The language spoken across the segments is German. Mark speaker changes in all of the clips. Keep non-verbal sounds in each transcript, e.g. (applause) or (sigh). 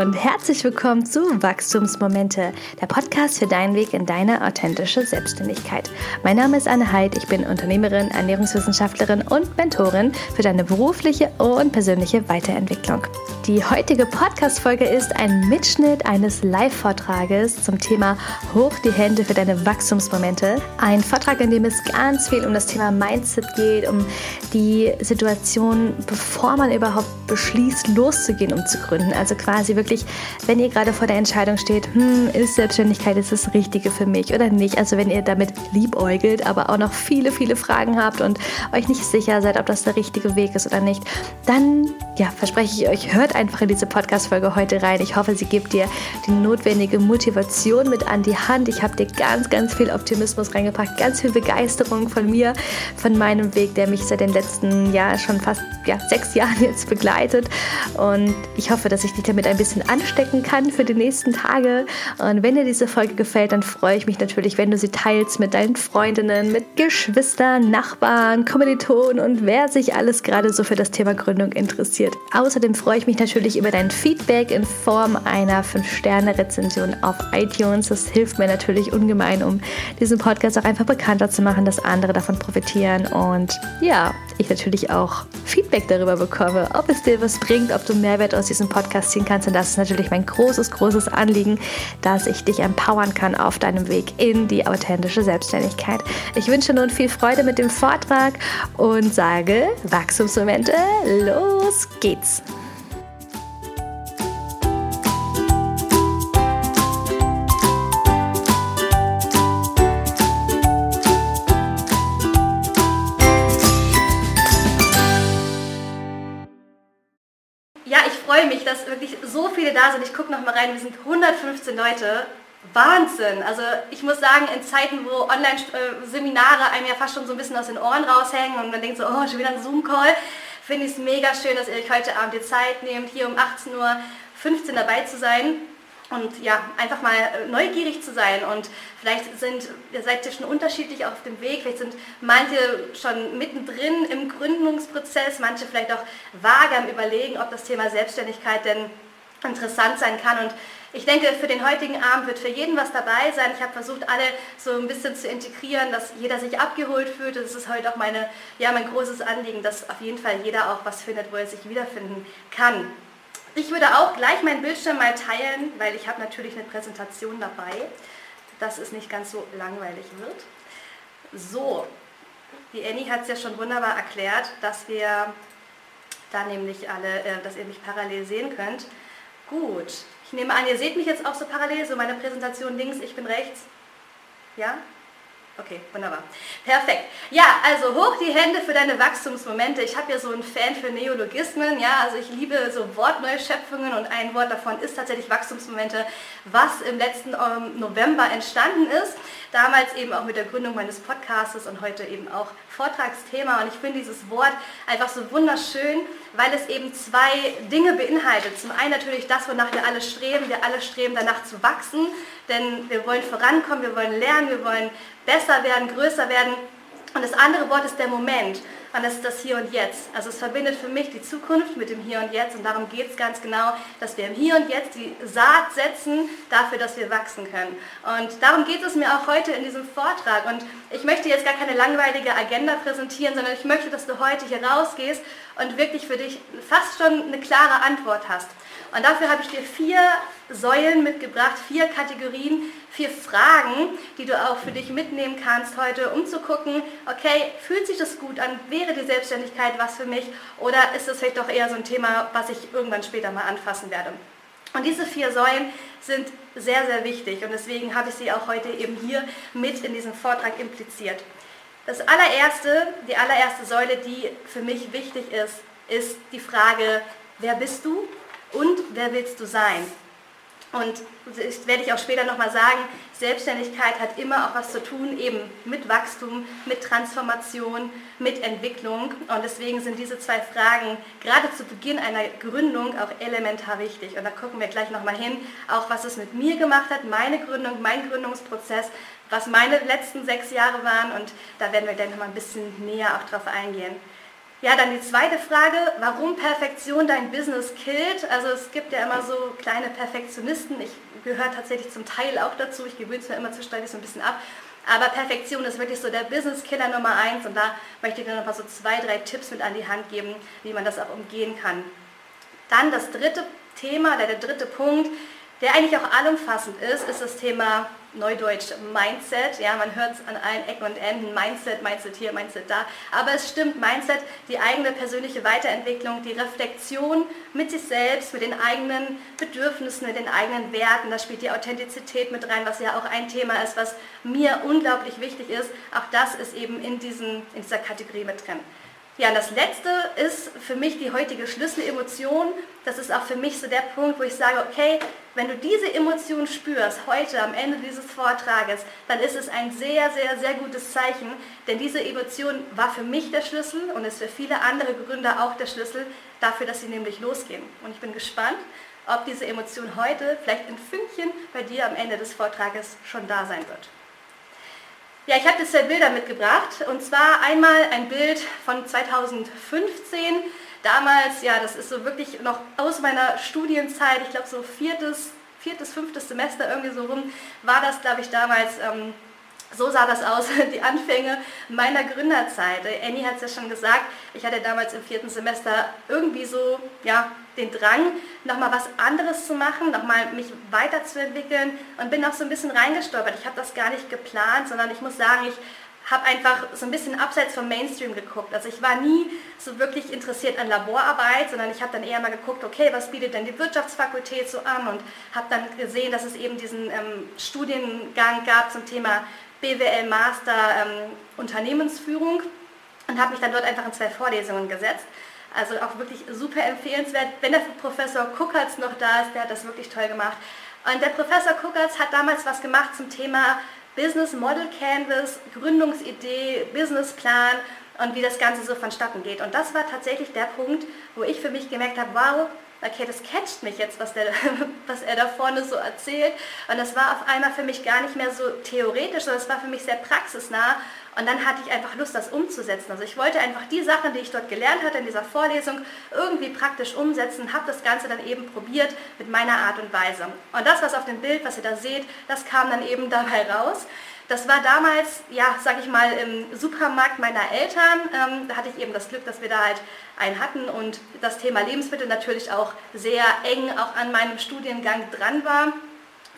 Speaker 1: und herzlich willkommen zu Wachstumsmomente, der Podcast für deinen Weg in deine authentische Selbstständigkeit. Mein Name ist Anne Heid, ich bin Unternehmerin, Ernährungswissenschaftlerin und Mentorin für deine berufliche und persönliche Weiterentwicklung. Die heutige Podcast-Folge ist ein Mitschnitt eines Live-Vortrages zum Thema Hoch die Hände für deine Wachstumsmomente. Ein Vortrag, in dem es ganz viel um das Thema Mindset geht, um die Situation, bevor man überhaupt beschließt, loszugehen, um zu gründen. Also quasi wirklich, wenn ihr gerade vor der Entscheidung steht, hm, ist Selbstständigkeit ist das Richtige für mich oder nicht? Also wenn ihr damit liebäugelt, aber auch noch viele, viele Fragen habt und euch nicht sicher seid, ob das der richtige Weg ist oder nicht, dann ja, verspreche ich euch, hört einfach in diese Podcast-Folge heute rein. Ich hoffe, sie gibt dir die notwendige Motivation mit an die Hand. Ich habe dir ganz, ganz viel Optimismus reingebracht, ganz viel Begeisterung von mir, von meinem Weg, der mich seit den letzten Jahren schon fast ja, sechs Jahren jetzt begleitet. Und ich hoffe, dass ich dich damit ein bisschen anstecken kann für die nächsten Tage. Und wenn dir diese Folge gefällt, dann freue ich mich natürlich, wenn du sie teilst mit deinen Freundinnen, mit Geschwistern, Nachbarn, Kommilitonen und wer sich alles gerade so für das Thema Gründung interessiert. Außerdem freue ich mich natürlich über dein Feedback in Form einer 5-Sterne-Rezension auf iTunes. Das hilft mir natürlich ungemein, um diesen Podcast auch einfach bekannter zu machen, dass andere davon profitieren. Und ja, ich natürlich auch Feedback darüber bekomme, ob es dir was bringt, ob du Mehrwert aus diesem Podcast ziehen kannst. Und das ist natürlich mein großes, großes Anliegen, dass ich dich empowern kann auf deinem Weg in die authentische Selbstständigkeit. Ich wünsche nun viel Freude mit dem Vortrag und sage Wachstumsmomente, los geht's! Dass wirklich so viele da sind. Ich gucke noch mal rein, wir sind 115 Leute. Wahnsinn! Also ich muss sagen, in Zeiten, wo Online-Seminare einem ja fast schon so ein bisschen aus den Ohren raushängen und man denkt so, oh, schon wieder ein Zoom-Call, finde ich es mega schön, dass ihr euch heute Abend die Zeit nehmt, hier um 18.15 Uhr dabei zu sein und ja, einfach mal äh, neugierig zu sein und vielleicht sind, ihr seid ja schon unterschiedlich auf dem Weg, vielleicht sind manche schon mittendrin im Gründungsprozess, manche vielleicht auch vage am überlegen, ob das Thema Selbstständigkeit denn interessant sein kann und ich denke, für den heutigen Abend wird für jeden was dabei sein. Ich habe versucht, alle so ein bisschen zu integrieren, dass jeder sich abgeholt fühlt. Das ist heute auch meine, ja, mein großes Anliegen, dass auf jeden Fall jeder auch was findet, wo er sich wiederfinden kann. Ich würde auch gleich meinen Bildschirm mal teilen, weil ich habe natürlich eine Präsentation dabei, dass es nicht ganz so langweilig wird. So, die Annie hat es ja schon wunderbar erklärt, dass wir da nämlich alle, äh, dass ihr mich parallel sehen könnt. Gut, ich nehme an, ihr seht mich jetzt auch so parallel, so meine Präsentation links, ich bin rechts. Ja? Okay, wunderbar. Perfekt. Ja, also hoch die Hände für deine Wachstumsmomente. Ich habe ja so einen Fan für Neologismen. Ja, also ich liebe so Wortneuschöpfungen und ein Wort davon ist tatsächlich Wachstumsmomente, was im letzten ähm, November entstanden ist. Damals eben auch mit der Gründung meines Podcasts und heute eben auch Vortragsthema. Und ich finde dieses Wort einfach so wunderschön, weil es eben zwei Dinge beinhaltet. Zum einen natürlich das, wonach wir alle streben. Wir alle streben danach zu wachsen, denn wir wollen vorankommen, wir wollen lernen, wir wollen besser werden, größer werden. Und das andere Wort ist der Moment. Und das ist das Hier und Jetzt. Also es verbindet für mich die Zukunft mit dem Hier und Jetzt. Und darum geht es ganz genau, dass wir im Hier und Jetzt die Saat setzen dafür, dass wir wachsen können. Und darum geht es mir auch heute in diesem Vortrag. Und ich möchte jetzt gar keine langweilige Agenda präsentieren, sondern ich möchte, dass du heute hier rausgehst und wirklich für dich fast schon eine klare Antwort hast. Und dafür habe ich dir vier Säulen mitgebracht, vier Kategorien, vier Fragen, die du auch für dich mitnehmen kannst heute, um zu gucken, okay, fühlt sich das gut an? Wäre die Selbstständigkeit was für mich? Oder ist das vielleicht doch eher so ein Thema, was ich irgendwann später mal anfassen werde? Und diese vier Säulen sind sehr, sehr wichtig und deswegen habe ich sie auch heute eben hier mit in diesem Vortrag impliziert. Das allererste, die allererste Säule, die für mich wichtig ist, ist die Frage, wer bist du und wer willst du sein? Und das werde ich auch später nochmal sagen, Selbstständigkeit hat immer auch was zu tun eben mit Wachstum, mit Transformation, mit Entwicklung. Und deswegen sind diese zwei Fragen gerade zu Beginn einer Gründung auch elementar wichtig. Und da gucken wir gleich nochmal hin, auch was es mit mir gemacht hat, meine Gründung, mein Gründungsprozess, was meine letzten sechs Jahre waren. Und da werden wir gleich nochmal ein bisschen näher auch drauf eingehen. Ja, dann die zweite Frage, warum Perfektion dein Business killt. Also es gibt ja immer so kleine Perfektionisten. Ich gehöre tatsächlich zum Teil auch dazu. Ich gewöhne es mir immer zwischendurch so ein bisschen ab. Aber Perfektion ist wirklich so der Business-Killer Nummer eins. Und da möchte ich dir noch mal so zwei, drei Tipps mit an die Hand geben, wie man das auch umgehen kann. Dann das dritte Thema, der dritte Punkt, der eigentlich auch allumfassend ist, ist das Thema Neudeutsch Mindset. Ja, man hört es an allen Ecken und Enden, Mindset, Mindset hier, Mindset da. Aber es stimmt, Mindset, die eigene persönliche Weiterentwicklung, die Reflexion mit sich selbst, mit den eigenen Bedürfnissen, mit den eigenen Werten. Da spielt die Authentizität mit rein, was ja auch ein Thema ist, was mir unglaublich wichtig ist. Auch das ist eben in, diesen, in dieser Kategorie mit drin. Ja, und das Letzte ist für mich die heutige Schlüsselemotion. Das ist auch für mich so der Punkt, wo ich sage, okay, wenn du diese Emotion spürst, heute am Ende dieses Vortrages, dann ist es ein sehr, sehr, sehr gutes Zeichen, denn diese Emotion war für mich der Schlüssel und ist für viele andere Gründer auch der Schlüssel dafür, dass sie nämlich losgehen. Und ich bin gespannt, ob diese Emotion heute, vielleicht ein Fünkchen, bei dir am Ende des Vortrages schon da sein wird. Ja, ich habe jetzt zwei Bilder mitgebracht und zwar einmal ein Bild von 2015. Damals, ja, das ist so wirklich noch aus meiner Studienzeit, ich glaube so viertes, viertes, fünftes Semester irgendwie so rum, war das, glaube ich, damals ähm, so sah das aus, (laughs) die Anfänge meiner Gründerzeit. Annie hat es ja schon gesagt, ich hatte damals im vierten Semester irgendwie so ja, den Drang, nochmal was anderes zu machen, nochmal mich weiterzuentwickeln und bin auch so ein bisschen reingestolpert. Ich habe das gar nicht geplant, sondern ich muss sagen, ich habe einfach so ein bisschen abseits vom Mainstream geguckt. Also ich war nie so wirklich interessiert an Laborarbeit, sondern ich habe dann eher mal geguckt, okay, was bietet denn die Wirtschaftsfakultät so an und habe dann gesehen, dass es eben diesen ähm, Studiengang gab zum Thema BWL Master ähm, Unternehmensführung und habe mich dann dort einfach in zwei Vorlesungen gesetzt. Also auch wirklich super empfehlenswert. Wenn der Professor Kuckertz noch da ist, der hat das wirklich toll gemacht. Und der Professor Kuckertz hat damals was gemacht zum Thema Business Model Canvas, Gründungsidee, Businessplan und wie das Ganze so vonstatten geht. Und das war tatsächlich der Punkt, wo ich für mich gemerkt habe, wow, okay, das catcht mich jetzt, was, der, (laughs) was er da vorne so erzählt. Und das war auf einmal für mich gar nicht mehr so theoretisch, sondern es war für mich sehr praxisnah. Und dann hatte ich einfach Lust, das umzusetzen. Also ich wollte einfach die Sachen, die ich dort gelernt hatte in dieser Vorlesung, irgendwie praktisch umsetzen, habe das Ganze dann eben probiert mit meiner Art und Weise. Und das, was auf dem Bild, was ihr da seht, das kam dann eben (laughs) dabei raus. Das war damals, ja, sag ich mal, im Supermarkt meiner Eltern. Ähm, da hatte ich eben das Glück, dass wir da halt einen hatten und das Thema Lebensmittel natürlich auch sehr eng auch an meinem Studiengang dran war.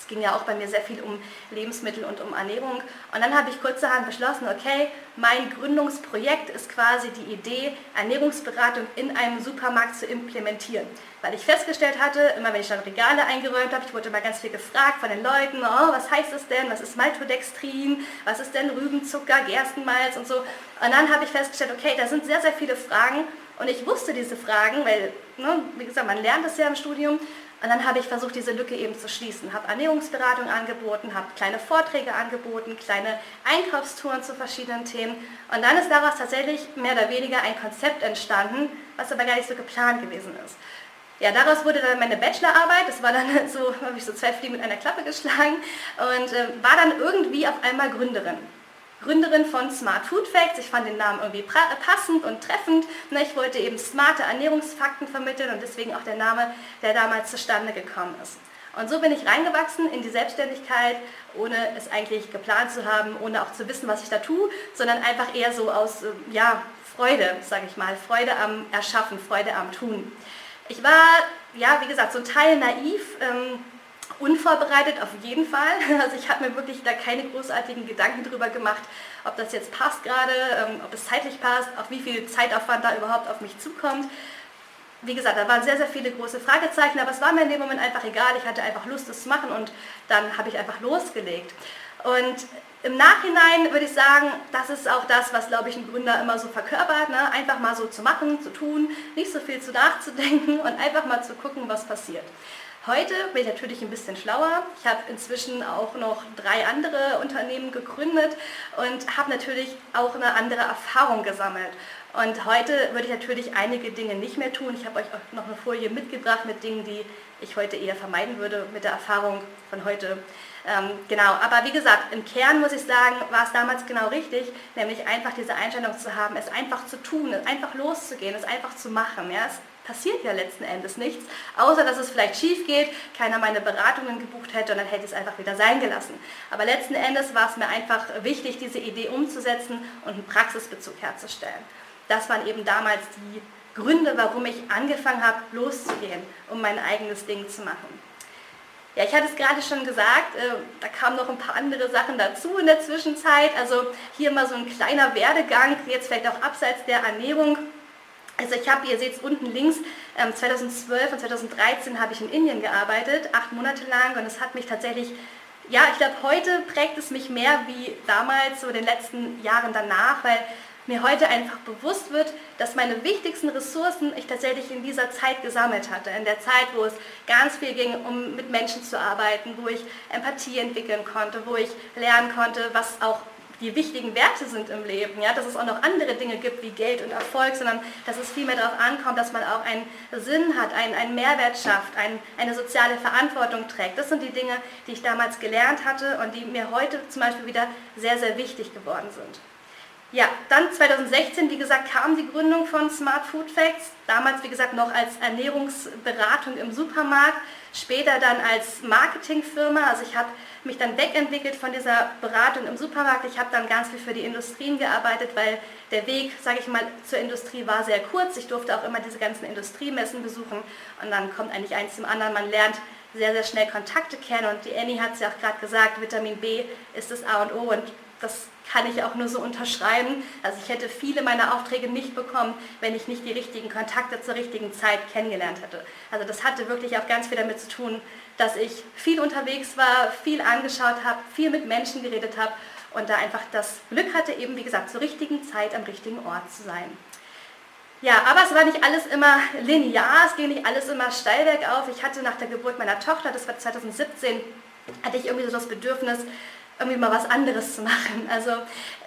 Speaker 1: Es ging ja auch bei mir sehr viel um Lebensmittel und um Ernährung. Und dann habe ich kurzerhand beschlossen, okay, mein Gründungsprojekt ist quasi die Idee, Ernährungsberatung in einem Supermarkt zu implementieren. Weil ich festgestellt hatte, immer wenn ich dann Regale eingeräumt habe, ich wurde immer ganz viel gefragt von den Leuten, oh, was heißt das denn, was ist Maltodextrin, was ist denn Rübenzucker, Gerstenmalz und so. Und dann habe ich festgestellt, okay, da sind sehr, sehr viele Fragen und ich wusste diese Fragen, weil, ne, wie gesagt, man lernt es ja im Studium und dann habe ich versucht, diese Lücke eben zu schließen, habe Ernährungsberatung angeboten, habe kleine Vorträge angeboten, kleine Einkaufstouren zu verschiedenen Themen. Und dann ist daraus tatsächlich mehr oder weniger ein Konzept entstanden, was aber gar nicht so geplant gewesen ist. Ja, daraus wurde dann meine Bachelorarbeit, das war dann (laughs) so, habe ich so zwei Fliegen mit einer Klappe geschlagen und äh, war dann irgendwie auf einmal Gründerin. Gründerin von Smart Food Facts. Ich fand den Namen irgendwie passend und treffend. Ne, ich wollte eben smarte Ernährungsfakten vermitteln und deswegen auch der Name, der damals zustande gekommen ist. Und so bin ich reingewachsen in die Selbstständigkeit, ohne es eigentlich geplant zu haben, ohne auch zu wissen, was ich da tue, sondern einfach eher so aus äh, ja, Freude, sage ich mal, Freude am Erschaffen, Freude am Tun. Ich war, ja, wie gesagt, so ein Teil naiv. Ähm, unvorbereitet auf jeden Fall. (laughs) Also ich habe mir wirklich da keine großartigen Gedanken drüber gemacht, ob das jetzt passt gerade, ähm, ob es zeitlich passt, auch wie viel Zeitaufwand da überhaupt auf mich zukommt. Wie gesagt, da waren sehr, sehr viele große Fragezeichen, aber es war mir in dem Moment einfach egal. Ich hatte einfach Lust, das zu machen und dann habe ich einfach losgelegt. Und im Nachhinein würde ich sagen, das ist auch das, was, glaube ich, ein Gründer immer so verkörpert. Ne? Einfach mal so zu machen, zu tun, nicht so viel zu nachzudenken (laughs) und einfach mal zu gucken, was passiert. Heute bin ich natürlich ein bisschen schlauer. Ich habe inzwischen auch noch drei andere Unternehmen gegründet und habe natürlich auch eine andere Erfahrung gesammelt. Und heute würde ich natürlich einige Dinge nicht mehr tun. Ich habe euch auch noch eine Folie mitgebracht mit Dingen, die ich heute eher vermeiden würde mit der Erfahrung von heute. Ähm, genau, aber wie gesagt, im Kern muss ich sagen, war es damals genau richtig, nämlich einfach diese Einstellung zu haben, es einfach zu tun, es einfach loszugehen, es einfach zu machen. Ja? Es passiert ja letzten Endes nichts, außer dass es vielleicht schief geht, keiner meine Beratungen gebucht hätte und dann hätte ich es einfach wieder sein gelassen. Aber letzten Endes war es mir einfach wichtig, diese Idee umzusetzen und einen Praxisbezug herzustellen. Das waren eben damals die Gründe, warum ich angefangen habe, loszugehen, um mein eigenes Ding zu machen. Ja, ich hatte es gerade schon gesagt, äh, da kamen noch ein paar andere Sachen dazu in der Zwischenzeit. Also hier mal so ein kleiner Werdegang, jetzt vielleicht auch abseits der Ernährung. Also ich habe, ihr seht es unten links, 2012 ähm, und 2013 habe ich in Indien gearbeitet, acht Monate lang und es hat mich tatsächlich, ja, ich glaube, heute prägt es mich mehr wie damals, so in den letzten Jahren danach, weil mir heute einfach bewusst wird, dass meine wichtigsten Ressourcen ich tatsächlich in dieser Zeit gesammelt hatte. In der Zeit, wo es ganz viel ging, um mit Menschen zu arbeiten, wo ich Empathie entwickeln konnte, wo ich lernen konnte, was auch die wichtigen Werte sind im Leben, ja, dass es auch noch andere Dinge gibt wie Geld und Erfolg, sondern dass es vielmehr darauf ankommt, dass man auch einen Sinn hat, einen, einen Mehrwert schafft, ein, eine soziale Verantwortung trägt. Das sind die Dinge, die ich damals gelernt hatte und die mir heute zum Beispiel wieder sehr, sehr wichtig geworden sind. Ja, dann 2016, wie gesagt, kam die Gründung von Smart Food Facts. Damals, wie gesagt, noch als Ernährungsberatung im Supermarkt, später dann als Marketingfirma. Also ich habe mich dann wegentwickelt von dieser Beratung im Supermarkt. Ich habe dann ganz viel für die Industrien gearbeitet, weil der Weg, sage ich mal, zur Industrie war sehr kurz. Ich durfte auch immer diese ganzen Industriemessen besuchen und dann kommt eigentlich eins zum anderen. Man lernt sehr, sehr schnell Kontakte kennen und die Annie hat es ja auch gerade gesagt, Vitamin B ist das A und O und das kann ich auch nur so unterschreiben. Also ich hätte viele meiner Aufträge nicht bekommen, wenn ich nicht die richtigen Kontakte zur richtigen Zeit kennengelernt hätte. Also das hatte wirklich auch ganz viel damit zu tun, dass ich viel unterwegs war, viel angeschaut habe, viel mit Menschen geredet habe und da einfach das Glück hatte, eben wie gesagt zur richtigen Zeit am richtigen Ort zu sein. Ja, aber es war nicht alles immer linear, es ging nicht alles immer steil bergauf. Ich hatte nach der Geburt meiner Tochter, das war 2017, hatte ich irgendwie so das Bedürfnis, irgendwie mal was anderes zu machen. Also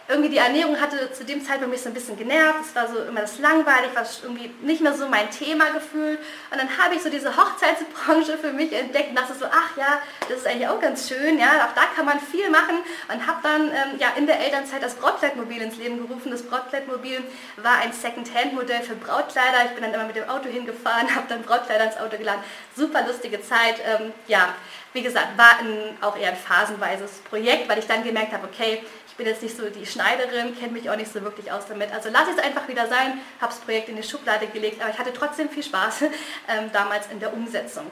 Speaker 1: irgendwie die Ernährung hatte zu dem Zeitpunkt mich so ein bisschen genervt. Es war so immer das langweilig, war irgendwie nicht mehr so mein Thema gefühlt. Und dann habe ich so diese Hochzeitsbranche für mich entdeckt und dachte so, ach ja, das ist eigentlich auch ganz schön. Ja, auch da kann man viel machen. Und habe dann ähm, ja, in der Elternzeit das Brautkleidmobil ins Leben gerufen. Das Brautkleidmobil war ein Second-Hand-Modell für Brautkleider. Ich bin dann immer mit dem Auto hingefahren, (laughs) habe dann Brautkleider ins Auto geladen. Super lustige Zeit. Ähm, ja, wie gesagt, war ein, auch eher ein phasenweises Projekt, weil ich dann gemerkt habe, okay, ich bin jetzt nicht so die Schneiderin, kenne mich auch nicht so wirklich aus damit. Also lasse ich es einfach wieder sein, habe das Projekt in die Schublade gelegt, aber ich hatte trotzdem viel Spaß (laughs) ähm, damals in der Umsetzung.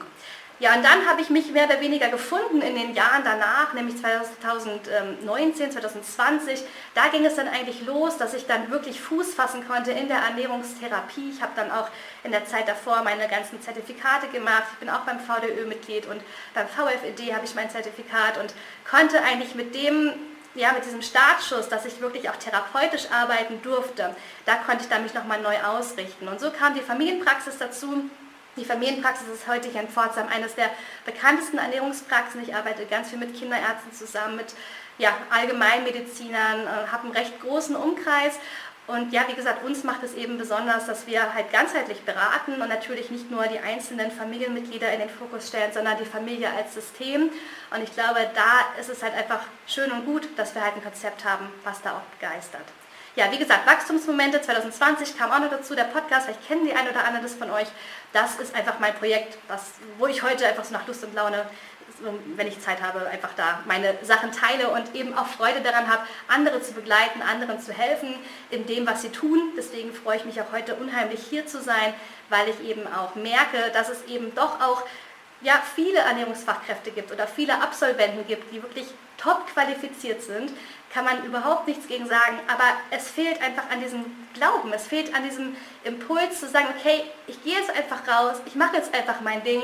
Speaker 1: Ja, und dann habe ich mich mehr oder weniger gefunden in den Jahren danach, nämlich 2019, 2020. Da ging es dann eigentlich los, dass ich dann wirklich Fuß fassen konnte in der Ernährungstherapie. Ich habe dann auch in der Zeit davor meine ganzen Zertifikate gemacht. Ich bin auch beim VDÖ-Mitglied und beim VFED habe ich mein Zertifikat und konnte eigentlich mit dem ja, mit diesem Startschuss, dass ich wirklich auch therapeutisch arbeiten durfte, da konnte ich dann mich nochmal neu ausrichten. Und so kam die Familienpraxis dazu. Die Familienpraxis ist heute hier in Pforzheim eines der bekanntesten Ernährungspraxen. Ich arbeite ganz viel mit Kinderärzten zusammen, mit ja, Allgemeinmedizinern, äh, habe einen recht großen Umkreis. Und ja, wie gesagt, uns macht es eben besonders, dass wir halt ganzheitlich beraten und natürlich nicht nur die einzelnen Familienmitglieder in den Fokus stellen, sondern die Familie als System. Und ich glaube, da ist es halt einfach schön und gut, dass wir halt ein Konzept haben, was da auch begeistert. Ja, wie gesagt, Wachstumsmomente 2020 kam auch noch dazu, der Podcast, vielleicht kennen die ein oder andere das von euch. Das ist einfach mein Projekt, was, wo ich heute einfach so nach Lust und Laune, wenn ich Zeit habe, einfach da meine Sachen teile und eben auch Freude daran habe, andere zu begleiten, anderen zu helfen in dem, was sie tun. Deswegen freue ich mich auch heute unheimlich hier zu sein, weil ich eben auch merke, dass es eben doch auch ja, viele Ernährungsfachkräfte gibt oder viele Absolventen gibt, die wirklich top qualifiziert sind, kann man überhaupt nichts gegen sagen, aber es fehlt einfach an diesem Glauben, es fehlt an diesem Impuls zu sagen, okay, ich gehe jetzt einfach raus, ich mache jetzt einfach mein Ding,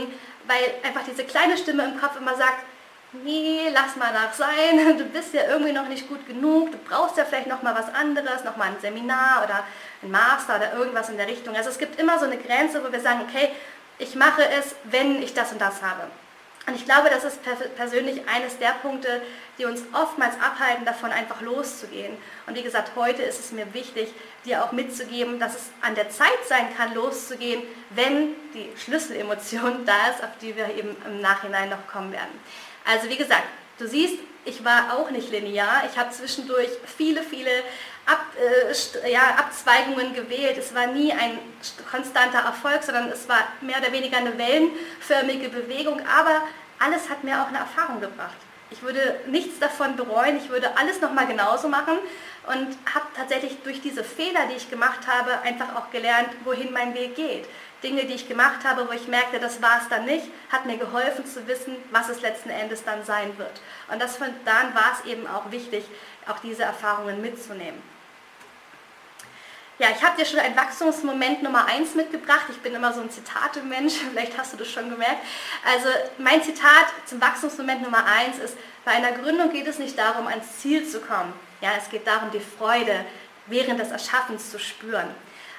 Speaker 1: weil einfach diese kleine Stimme im Kopf immer sagt, nee, lass mal nach sein, (laughs) du bist ja irgendwie noch nicht gut genug, du brauchst ja vielleicht noch mal was anderes, noch mal ein Seminar oder ein Master oder irgendwas in der Richtung. Also es gibt immer so eine Grenze, wo wir sagen, okay, ich mache es, wenn ich das und das habe. Und ich glaube, das ist persönlich eines der Punkte, die uns oftmals abhalten, davon einfach loszugehen. Und wie gesagt, heute ist es mir wichtig, dir auch mitzugeben, dass es an der Zeit sein kann, loszugehen, wenn die Schlüsselemotion (laughs) da ist, auf die wir eben im Nachhinein noch kommen werden. Also wie gesagt, du siehst, ich war auch nicht linear. Ich habe zwischendurch viele, viele Ab, äh, ja, Abzweigungen gewählt. Es war nie ein konstanter Erfolg, sondern es war mehr oder weniger eine wellenförmige Bewegung. Aber alles hat mir auch eine Erfahrung gebracht. Ich würde nichts davon bereuen, ich würde alles nochmal genauso machen und habe tatsächlich durch diese Fehler, die ich gemacht habe, einfach auch gelernt, wohin mein Weg geht. Dinge, die ich gemacht habe, wo ich merkte, das war es dann nicht, hat mir geholfen zu wissen, was es letzten Endes dann sein wird. Und das von dann war es eben auch wichtig, auch diese Erfahrungen mitzunehmen. Ja, ich habe dir schon ein Wachstumsmoment Nummer 1 mitgebracht. Ich bin immer so ein Zitate-Mensch, (laughs) vielleicht hast du das schon gemerkt. Also mein Zitat zum Wachstumsmoment Nummer 1 ist, bei einer Gründung geht es nicht darum, ans Ziel zu kommen. Ja, es geht darum, die Freude während des Erschaffens zu spüren.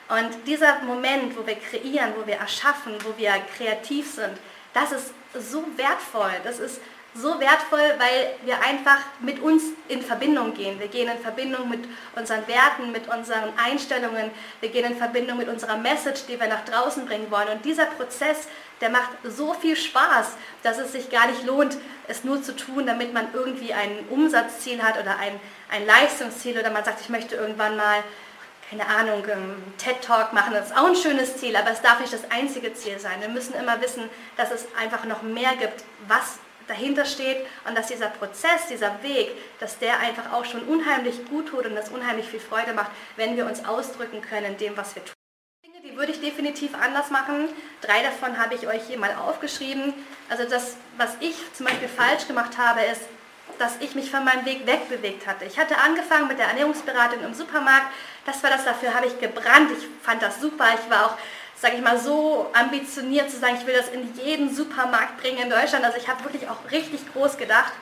Speaker 1: Und dieser Moment, wo wir kreieren, wo wir erschaffen, wo wir kreativ sind, das ist so wertvoll. Das ist so wertvoll, weil wir einfach mit uns in Verbindung gehen. Wir gehen in Verbindung mit unseren Werten, mit unseren Einstellungen, wir gehen in Verbindung mit unserer Message, die wir nach draußen bringen wollen. Und dieser Prozess, der macht so viel Spaß, dass es sich gar nicht lohnt, es nur zu tun, damit man irgendwie ein Umsatzziel hat oder ein, ein Leistungsziel oder man sagt, ich möchte irgendwann mal keine Ahnung, TED-Talk machen, das ist auch ein schönes Ziel, aber es darf nicht das einzige Ziel sein. Wir müssen immer wissen, dass es einfach noch mehr gibt, was dahinter steht und dass dieser Prozess, dieser Weg, dass der einfach auch schon unheimlich gut tut und das unheimlich viel Freude macht, wenn wir uns ausdrücken können in dem, was wir tun. Dinge, die würde ich definitiv anders machen. Drei davon habe ich euch hier mal aufgeschrieben. Also das, was ich zum Beispiel falsch gemacht habe, ist, dass ich mich von meinem Weg wegbewegt hatte. Ich hatte angefangen mit der Ernährungsberatung im Supermarkt. Das war das, dafür habe ich gebrannt. Ich fand das super. Ich war auch sage ich mal, so ambitioniert zu sagen, ich will das in jeden Supermarkt bringen in Deutschland. Also ich habe wirklich auch richtig groß gedacht.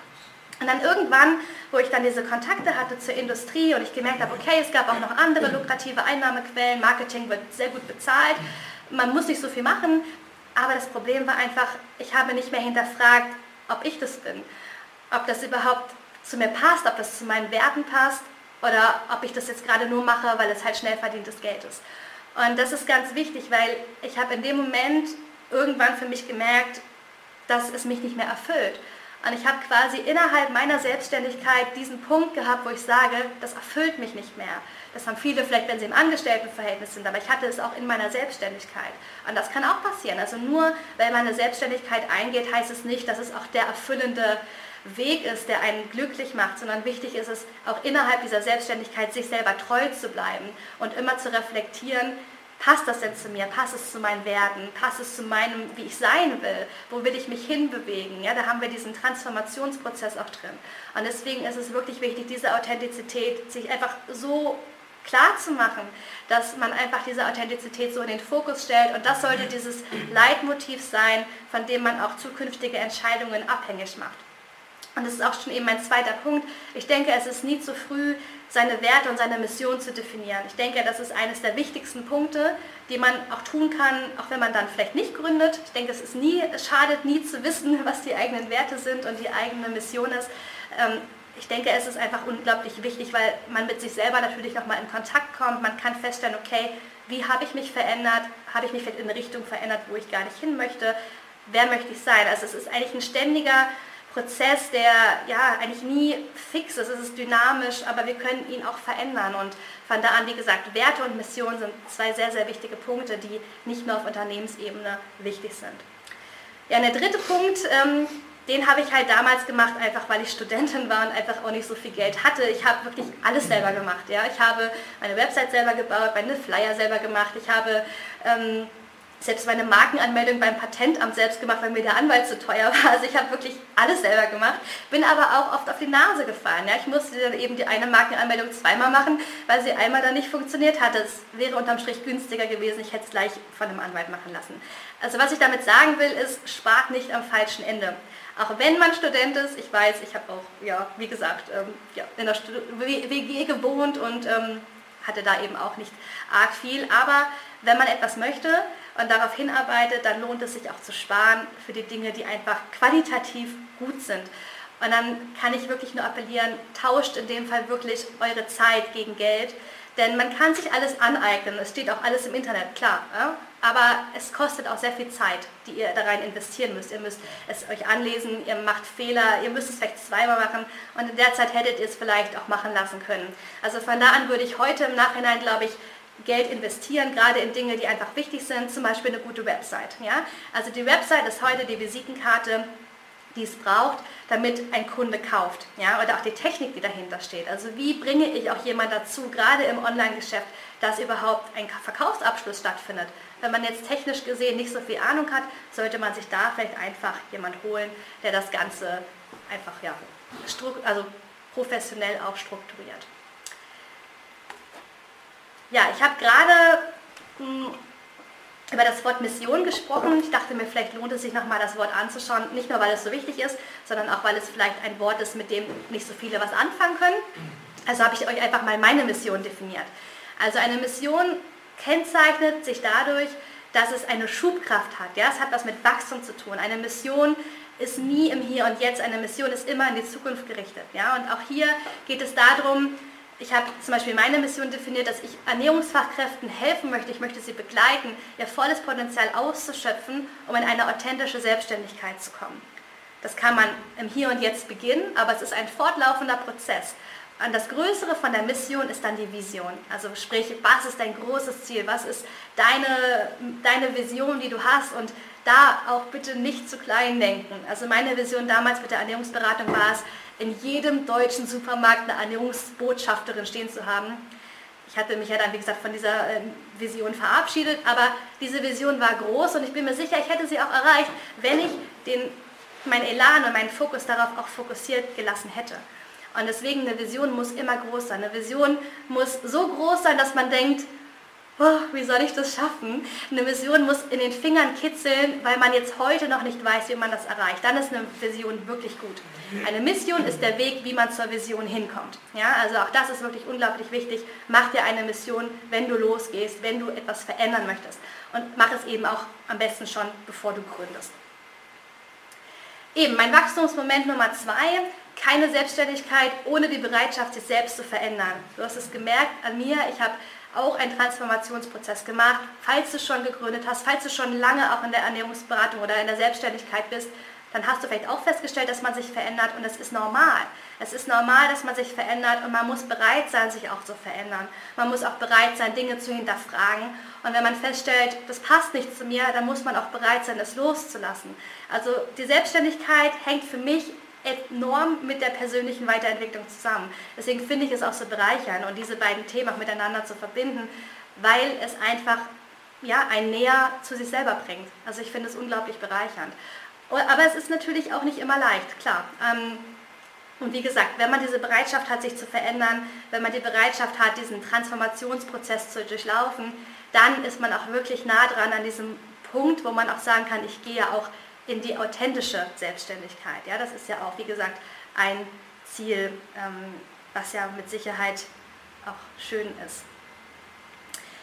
Speaker 1: Und dann irgendwann, wo ich dann diese Kontakte hatte zur Industrie und ich gemerkt habe, okay, es gab auch noch andere lukrative Einnahmequellen, Marketing wird sehr gut bezahlt, man muss nicht so viel machen, aber das Problem war einfach, ich habe nicht mehr hinterfragt, ob ich das bin, ob das überhaupt zu mir passt, ob das zu meinen Werten passt oder ob ich das jetzt gerade nur mache, weil es halt schnell verdientes Geld ist. Und das ist ganz wichtig, weil ich habe in dem Moment irgendwann für mich gemerkt, dass es mich nicht mehr erfüllt. Und ich habe quasi innerhalb meiner Selbstständigkeit diesen Punkt gehabt, wo ich sage, das erfüllt mich nicht mehr. Das haben viele vielleicht, wenn sie im Angestelltenverhältnis sind, aber ich hatte es auch in meiner Selbstständigkeit. Und das kann auch passieren. Also nur weil man eine Selbstständigkeit eingeht, heißt es nicht, dass es auch der erfüllende Weg ist, der einen glücklich macht, sondern wichtig ist es auch innerhalb dieser Selbstständigkeit, sich selber treu zu bleiben und immer zu reflektieren, passt das denn zu mir, passt es zu meinen Werten, passt es zu meinem, wie ich sein will, wo will ich mich hinbewegen. Ja, da haben wir diesen Transformationsprozess auch drin. Und deswegen ist es wirklich wichtig, diese Authentizität sich einfach so klar zu machen, dass man einfach diese Authentizität so in den Fokus stellt und das sollte dieses Leitmotiv sein, von dem man auch zukünftige Entscheidungen abhängig macht. Und das ist auch schon eben mein zweiter Punkt. Ich denke, es ist nie zu früh, seine Werte und seine Mission zu definieren. Ich denke, das ist eines der wichtigsten Punkte, die man auch tun kann, auch wenn man dann vielleicht nicht gründet. Ich denke, es ist nie, es schadet nie zu wissen, (laughs) was die eigenen Werte sind und die eigene Mission ist. Ähm, ich denke, es ist einfach unglaublich wichtig, weil man mit sich selber natürlich nochmal in Kontakt kommt. Man kann feststellen, okay, wie habe ich mich verändert? Habe ich mich vielleicht in eine Richtung verändert, wo ich gar nicht hin möchte? Wer möchte ich sein? Also es ist eigentlich ein ständiger Prozess, der ja eigentlich nie fix ist, es ist dynamisch, aber wir können ihn auch verändern. Und von da an, wie gesagt, Werte und Mission sind zwei sehr, sehr wichtige Punkte, die nicht nur auf Unternehmensebene wichtig sind. Ja, der dritte Punkt, ähm, den habe ich halt damals gemacht, einfach weil ich Studentin war und einfach auch nicht so viel Geld hatte. Ich habe wirklich alles selber gemacht. Ja? Ich habe meine Website selber gebaut, meine Flyer selber gemacht. Ich habe ähm, selbst meine Markenanmeldung beim Patentamt selbst gemacht, weil mir der Anwalt zu teuer war. Also ich habe wirklich alles selber gemacht, bin aber auch oft auf die Nase gefallen. Ja. Ich musste dann eben die eine Markenanmeldung zweimal machen, weil sie einmal dann nicht funktioniert hatte. Es wäre unterm Strich günstiger gewesen, ich hätte es gleich von einem Anwalt machen lassen. Also was ich damit sagen will, ist, spart nicht am falschen Ende. Auch wenn man Student ist, ich weiß, ich habe auch, ja, wie gesagt, ähm, ja, in der WG gewohnt und ähm, hatte da eben auch nicht arg viel. Aber wenn man etwas möchte und darauf hinarbeitet, dann lohnt es sich auch zu sparen für die Dinge, die einfach qualitativ gut sind. Und dann kann ich wirklich nur appellieren, tauscht in dem Fall wirklich eure Zeit gegen Geld. Denn man kann sich alles aneignen, es steht auch alles im Internet, klar. Ja? Aber es kostet auch sehr viel Zeit, die ihr da rein investieren müsst. Ihr müsst es euch anlesen, ihr macht Fehler, ihr müsst es vielleicht zweimal machen und in der Zeit hättet ihr es vielleicht auch machen lassen können. Also von da an würde ich heute im Nachhinein, glaube ich, Geld investieren, gerade in Dinge, die einfach wichtig sind, zum Beispiel eine gute Website. Ja? Also die Website ist heute die Visitenkarte die es braucht, damit ein Kunde kauft. Ja? Oder auch die Technik, die dahinter steht. Also wie bringe ich auch jemand dazu, gerade im Online-Geschäft, dass überhaupt ein Verkaufsabschluss stattfindet. Wenn man jetzt technisch gesehen nicht so viel Ahnung hat, sollte man sich da vielleicht einfach jemand holen, der das Ganze einfach ja, also professionell auch strukturiert. Ja, ich habe gerade hm, über das Wort Mission gesprochen. Ich dachte mir, vielleicht lohnt es sich nochmal das Wort anzuschauen, nicht nur weil es so wichtig ist, sondern auch weil es vielleicht ein Wort ist, mit dem nicht so viele was anfangen können. Also habe ich euch einfach mal meine Mission definiert. Also eine Mission kennzeichnet sich dadurch, dass es eine Schubkraft hat. Ja? Es hat was mit Wachstum zu tun. Eine Mission ist nie im Hier und Jetzt, eine Mission ist immer in die Zukunft gerichtet. Ja? Und auch hier geht es darum, ich habe zum Beispiel meine Mission definiert, dass ich Ernährungsfachkräften helfen möchte, ich möchte sie begleiten, ihr volles Potenzial auszuschöpfen, um in eine authentische Selbstständigkeit zu kommen. Das kann man im Hier und Jetzt beginnen, aber es ist ein fortlaufender Prozess. Und das Größere von der Mission ist dann die Vision. Also sprich, was ist dein großes Ziel? Was ist deine, deine Vision, die du hast? Und da auch bitte nicht zu klein denken. Also meine Vision damals mit der Ernährungsberatung war es, in jedem deutschen Supermarkt eine Ernährungsbotschafterin stehen zu haben. Ich hatte mich ja dann, wie gesagt, von dieser ähm, Vision verabschiedet, aber diese Vision war groß und ich bin mir sicher, ich hätte sie auch erreicht, wenn ich den, mein Elan und meinen Fokus darauf auch fokussiert gelassen hätte. Und deswegen eine Vision muss immer groß sein. Eine Vision muss so groß sein, dass man denkt, oh, wie soll ich das schaffen? Eine Vision muss in den Fingern kitzeln, weil man jetzt heute noch nicht weiß, wie man das erreicht. Dann ist eine Vision wirklich gut. Eine Mission ist der Weg, wie man zur Vision hinkommt. Ja, also auch das ist wirklich unglaublich wichtig. Mach dir eine Mission, wenn du losgehst, wenn du etwas verändern möchtest. Und mach es eben auch am besten schon, bevor du gründest. Eben, mein Wachstumsmoment Nummer zwei, keine Selbstständigkeit ohne die Bereitschaft, sich selbst zu verändern. Du hast es gemerkt an mir, ich habe auch einen Transformationsprozess gemacht. Falls du schon gegründet hast, falls du schon lange auch in der Ernährungsberatung oder in der Selbstständigkeit bist, dann hast du vielleicht auch festgestellt, dass man sich verändert und das ist normal. Es ist normal, dass man sich verändert und man muss bereit sein, sich auch zu verändern. Man muss auch bereit sein, Dinge zu hinterfragen. Und wenn man feststellt, das passt nicht zu mir, dann muss man auch bereit sein, es loszulassen. Also die Selbstständigkeit hängt für mich enorm mit der persönlichen Weiterentwicklung zusammen. Deswegen finde ich es auch so bereichernd und diese beiden Themen auch miteinander zu verbinden, weil es einfach ja, ein näher zu sich selber bringt. Also ich finde es unglaublich bereichernd. Aber es ist natürlich auch nicht immer leicht, klar. Ähm, und wie gesagt, wenn man diese Bereitschaft hat, sich zu verändern, wenn man die Bereitschaft hat, diesen Transformationsprozess zu durchlaufen, dann ist man auch wirklich nah dran an diesem Punkt, wo man auch sagen kann, ich gehe auch in die authentische Selbstständigkeit. Ja, das ist ja auch, wie gesagt, ein Ziel, ähm, was ja mit Sicherheit auch schön ist.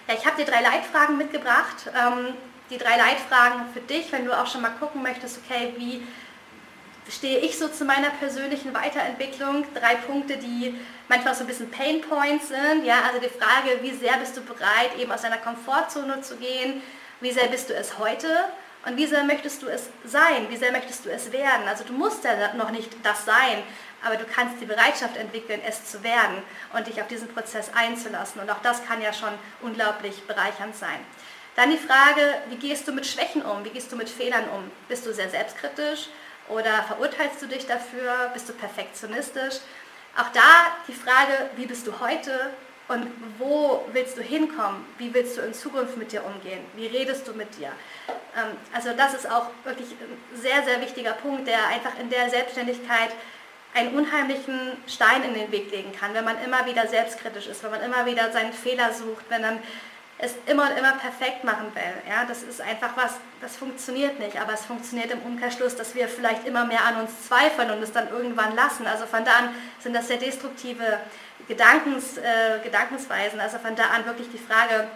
Speaker 1: Ja, ich habe dir drei Leitfragen mitgebracht. Ähm, die drei Leitfragen für dich, wenn du auch schon mal gucken möchtest, okay, wie stehe ich so zu meiner persönlichen Weiterentwicklung? Drei Punkte, die manchmal so ein bisschen Pain Points sind. Ja, also die Frage, wie sehr bist du bereit, eben aus deiner Komfortzone zu gehen? Wie sehr bist du es heute? Und wie sehr möchtest du es sein? Wie sehr möchtest du es werden? Also du musst ja noch nicht das sein, aber du kannst die Bereitschaft entwickeln, es zu werden und dich auf diesen Prozess einzulassen. Und auch das kann ja schon unglaublich bereichernd sein. Dann die Frage, wie gehst du mit Schwächen um? Wie gehst du mit Fehlern um? Bist du sehr selbstkritisch oder verurteilst du dich dafür? Bist du perfektionistisch? Auch da die Frage, wie bist du heute und wo willst du hinkommen? Wie willst du in Zukunft mit dir umgehen? Wie redest du mit dir? Ähm, also das ist auch wirklich ein sehr, sehr wichtiger Punkt, der einfach in der Selbstständigkeit einen unheimlichen Stein in den Weg legen kann, wenn man immer wieder selbstkritisch ist, wenn man immer wieder seinen Fehler sucht, wenn man es immer und immer perfekt machen will. Ja, das ist einfach was, das funktioniert nicht, aber es funktioniert im Umkehrschluss, dass wir vielleicht immer mehr an uns zweifeln und es dann irgendwann lassen. Also von da an sind das sehr destruktive Gedankens, äh, Gedankensweisen. Also von da an wirklich die Frage,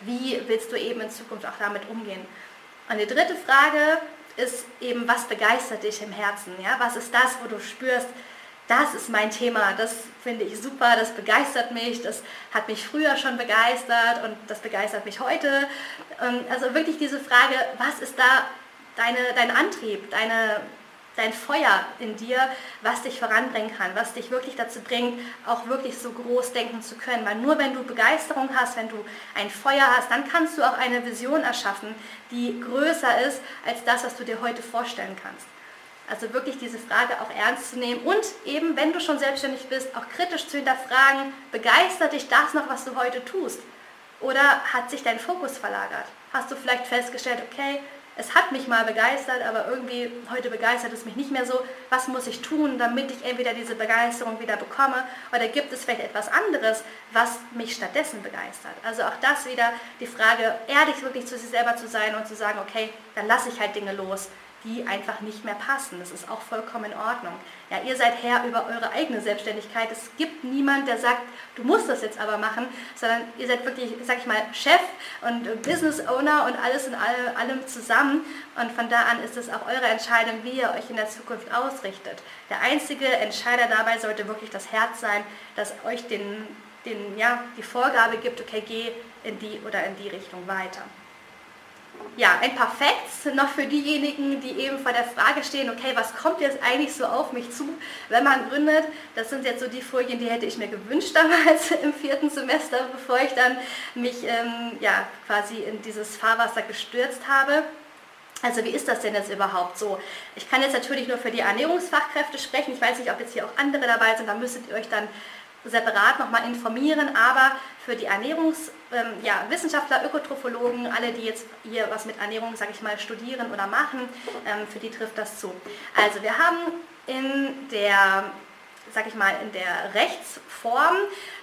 Speaker 1: Wie willst du eben in Zukunft auch damit umgehen? Und die dritte Frage ist eben, was begeistert dich im Herzen? Ja? Was ist das, wo du spürst, das ist mein Thema, das finde ich super, das begeistert mich, das hat mich früher schon begeistert und das begeistert mich heute. Ähm, also wirklich diese Frage, was ist da deine, dein Antrieb, deine, dein Feuer in dir, was dich voranbringen kann, was dich wirklich dazu bringt, auch wirklich so groß denken zu können. Weil nur wenn du Begeisterung hast, wenn du ein Feuer hast, dann kannst du auch eine Vision erschaffen, die größer ist als das, was du dir heute vorstellen kannst. Also wirklich diese Frage auch ernst zu nehmen und eben, wenn du schon selbstständig bist, auch kritisch zu hinterfragen, begeistert dich das noch, was du heute tust? Oder hat sich dein Fokus verlagert? Hast du vielleicht festgestellt, okay, es hat mich mal begeistert, aber irgendwie heute begeistert es mich nicht mehr so. Was muss ich tun, damit ich entweder diese Begeisterung wieder bekomme oder gibt es vielleicht etwas anderes, was mich stattdessen begeistert? Also auch das wieder die Frage, ehrlich wirklich zu sich selber zu sein und zu sagen, okay, dann lasse ich halt Dinge los die einfach nicht mehr passen. Das ist auch vollkommen in Ordnung. Ja, ihr seid Herr über eure eigene Selbstständigkeit. Es gibt niemand, der sagt, du musst das jetzt aber machen, sondern ihr seid wirklich, sag ich mal, Chef und Business Owner und alles in allem zusammen. Und von da an ist es auch eure Entscheidung, wie ihr euch in der Zukunft ausrichtet. Der einzige Entscheider dabei sollte wirklich das Herz sein, das euch den, den, ja, die Vorgabe gibt, okay, geh in die oder in die Richtung weiter ja, ein paar Facts noch für diejenigen, die eben vor der Frage stehen, okay, was kommt jetzt eigentlich so auf mich zu, wenn man gründet? Das sind jetzt so die Folien, die hätte ich mir gewünscht (laughs) damals im vierten Semester, bevor ich dann mich ähm, ja, quasi in dieses Fahrwasser gestürzt habe. Also wie ist das denn jetzt überhaupt so? Ich kann jetzt natürlich nur für die Ernährungsfachkräfte sprechen. Ich weiß nicht, ob jetzt hier auch andere dabei sind. Da müsstet ihr euch dann separat nochmal informieren, aber für die Ernährungswissenschaftler, ähm, ja, Ökotrophologen, alle, die jetzt hier was mit Ernährung, sage ich mal, studieren oder machen, ähm, für die trifft das zu. Also wir haben in der sag ich mal, in der Rechtsform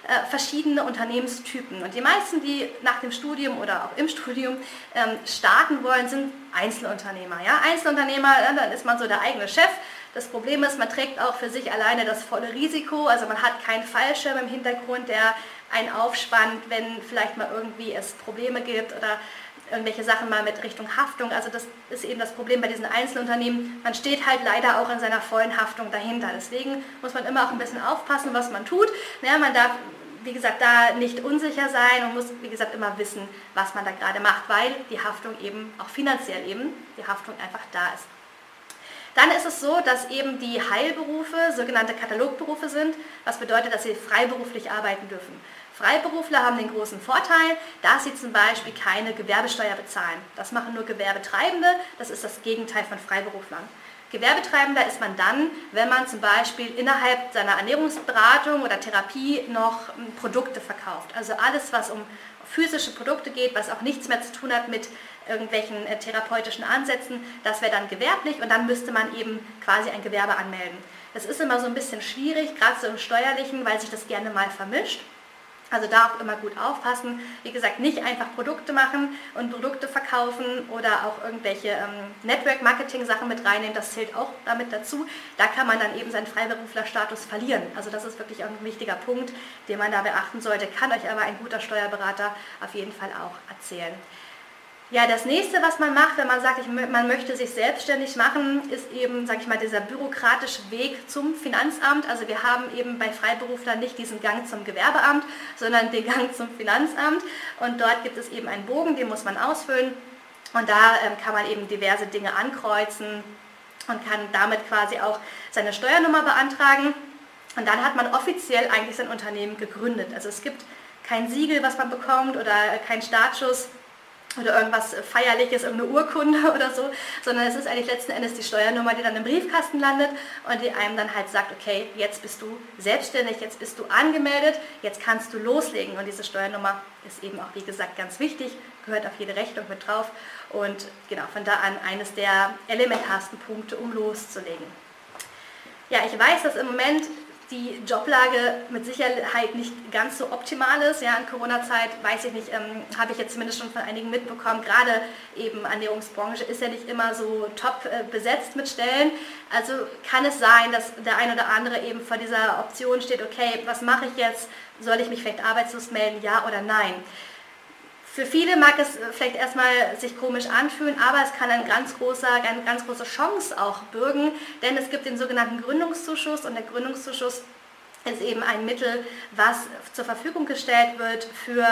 Speaker 1: äh, verschiedene Unternehmenstypen. Und die meisten, die nach dem Studium oder auch im Studium ähm, starten wollen, sind Einzelunternehmer. Ja? Einzelunternehmer, dann ist man so der eigene Chef, das Problem ist, man trägt auch für sich alleine das volle Risiko. Also man hat keinen Fallschirm im Hintergrund, der einen aufspannt, wenn vielleicht mal irgendwie es Probleme gibt oder irgendwelche Sachen mal mit Richtung Haftung. Also das ist eben das Problem bei diesen Einzelunternehmen. Man steht halt leider auch in seiner vollen Haftung dahinter. Deswegen muss man immer auch ein bisschen aufpassen, was man tut. Ja, man darf wie gesagt, da nicht unsicher sein und muss, wie gesagt, immer wissen, was man da gerade macht, weil die Haftung eben, auch finanziell eben, die Haftung einfach da ist. Dann ist es so, dass eben die Heilberufe sogenannte Katalogberufe sind, was bedeutet, dass sie freiberuflich arbeiten dürfen. Freiberufler haben den großen Vorteil, dass sie zum Beispiel keine Gewerbesteuer bezahlen. Das machen nur Gewerbetreibende, das ist das Gegenteil von Freiberuflern. Gewerbetreibender ist man dann, wenn man zum Beispiel innerhalb seiner Ernährungsberatung oder Therapie noch hm, Produkte verkauft. Also alles, was um physische Produkte geht, was auch nichts mehr zu tun hat mit irgendwelchen äh, therapeutischen Ansätzen, das wäre dann gewerblich und dann müsste man eben quasi ein Gewerbe anmelden. Das ist immer so ein bisschen schwierig, gerade so im steuerlichen, weil sich das gerne mal vermischt. Also da auch immer gut aufpassen. Wie gesagt, nicht einfach Produkte machen und Produkte verkaufen oder auch irgendwelche ähm, Network-Marketing-Sachen mit reinnehmen. Das zählt auch damit dazu. Da kann man dann eben seinen Freiberuflerstatus verlieren. Also das ist wirklich ein wichtiger Punkt, den man da beachten sollte. Kann euch aber ein guter Steuerberater auf jeden Fall auch erzählen. Ja, das nächste, was man macht, wenn man sagt, ich, man möchte sich selbstständig machen, ist eben, sage ich mal, dieser bürokratische Weg zum Finanzamt. Also wir haben eben bei Freiberuflern nicht diesen Gang zum Gewerbeamt, sondern den Gang zum Finanzamt. Und dort gibt es eben einen Bogen, den muss man ausfüllen. Und da ähm, kann man eben diverse Dinge ankreuzen und kann damit quasi auch seine Steuernummer beantragen. Und dann hat man offiziell eigentlich sein Unternehmen gegründet. Also es gibt kein Siegel, was man bekommt oder kein Startschuss oder irgendwas Feierliches, irgendeine Urkunde (laughs) oder so, sondern es ist eigentlich letzten Endes die Steuernummer, die dann im Briefkasten landet und die einem dann halt sagt, okay, jetzt bist du selbstständig, jetzt bist du angemeldet, jetzt kannst du loslegen. Und diese Steuernummer ist eben auch, wie gesagt, ganz wichtig, gehört auf jede Rechnung mit drauf und genau von da an eines der elementarsten Punkte, um loszulegen. Ja, ich weiß, dass im Moment die Joblage mit Sicherheit nicht ganz so optimal ist. Ja, in Corona-Zeit, weiß ich nicht, ähm, habe ich jetzt zumindest schon von einigen mitbekommen, gerade eben Ernährungsbranche ist ja nicht immer so top äh, besetzt mit Stellen. Also kann es sein, dass der ein oder andere eben vor dieser Option steht, okay, was mache ich jetzt? Soll ich mich vielleicht arbeitslos melden, ja oder nein? Für viele mag es vielleicht erstmal sich komisch anfühlen, aber es kann ein ganz großer, eine ganz große Chance auch bürgen, denn es gibt den sogenannten Gründungszuschuss und der Gründungszuschuss ist eben ein Mittel, was zur Verfügung gestellt wird für